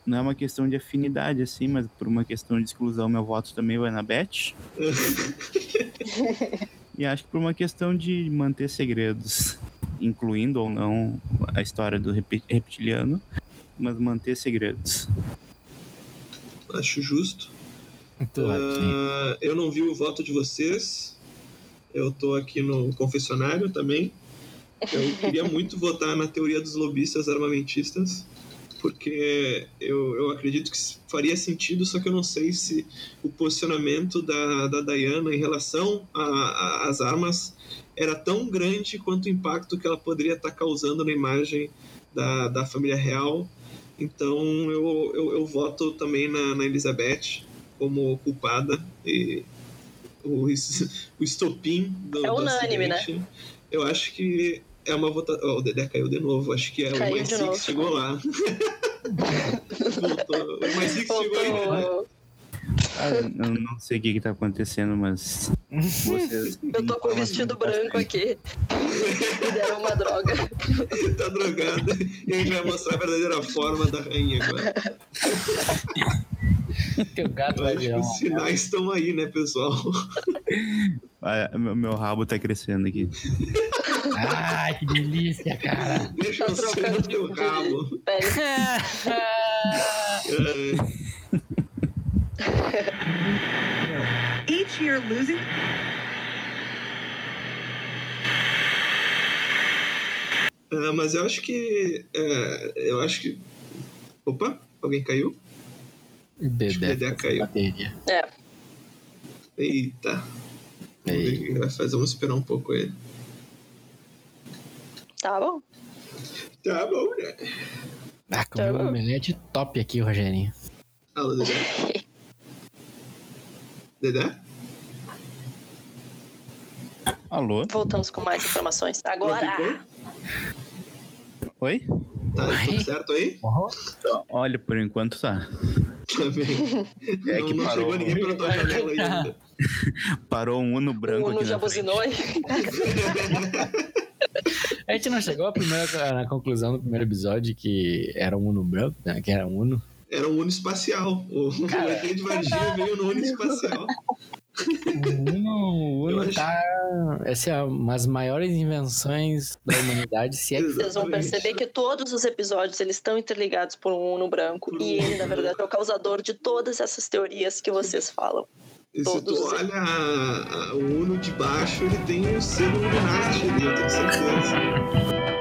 não é uma questão de afinidade assim, mas por uma questão de exclusão meu voto também vai na Beth. <laughs> e acho que por uma questão de manter segredos, incluindo ou não a história do reptiliano, mas manter segredos. Acho justo. Ah, eu não vi o voto de vocês. Eu tô aqui no confessionário também. Eu queria muito votar na teoria dos lobistas armamentistas, porque eu, eu acredito que faria sentido, só que eu não sei se o posicionamento da, da Diana em relação às armas era tão grande quanto o impacto que ela poderia estar causando na imagem da, da família real. Então eu, eu, eu voto também na, na Elizabeth como culpada e o, <laughs> o estopim do, É do unânime, né? acidente. Eu acho que é uma votação. o Dedé caiu de novo. Acho que é Caiu o Mais novo. Six chegou lá. <laughs> Voltou. O Mais Six chegou aí. né? Voltou. Ah, eu não sei o que, que tá acontecendo, mas. Vocês <laughs> Eu tô com o vestido branco aqui. Me deram uma droga. <laughs> tá drogada. E a gente vai mostrar a verdadeira forma da rainha agora. Teu gato vai virar os sinais estão aí, né, pessoal? Ah, meu, meu rabo tá crescendo aqui. Ai, que delícia, cara. Deixa Tá eu ser trocando no teu rabo. Each year losing é, mas eu acho que. é, eu acho que. Opa, alguém caiu? Dedé. Dedé caiu. Bateria. É. Eita. Vamos ver o. Vamos esperar um pouco ele. Tá bom. Tá bom, né? Ah, comeu Tá um omelete top aqui, Rogerinho. Alô, Dedé. <laughs> Dedé? Alô? Voltamos com mais informações. Agora! Oi? Tá Oi? tudo certo aí? Olha, por enquanto tá. Tá bem. É não, que não parou. chegou ninguém pela tua <laughs> janela ainda. <laughs> Parou um Uno O branco Uno aqui já buzinou aí. <laughs> A gente não chegou à primeira, na conclusão do primeiro episódio que era um Uno branco, né? Que era um Uno. Era um Uno espacial. O Cara. <laughs> ET de Varginha veio no Uno espacial. O Uno, o Eu Uno tá. Essa é uma das maiores invenções da humanidade, se é que Vocês vão perceber que todos os episódios eles estão interligados por um Uno branco. E ele, na verdade, é o causador de todas essas teorias que vocês falam. Se tu Todos os- olha a- a- o Uno de baixo, ele tem o selo Illuminati ali, eu tenho certeza.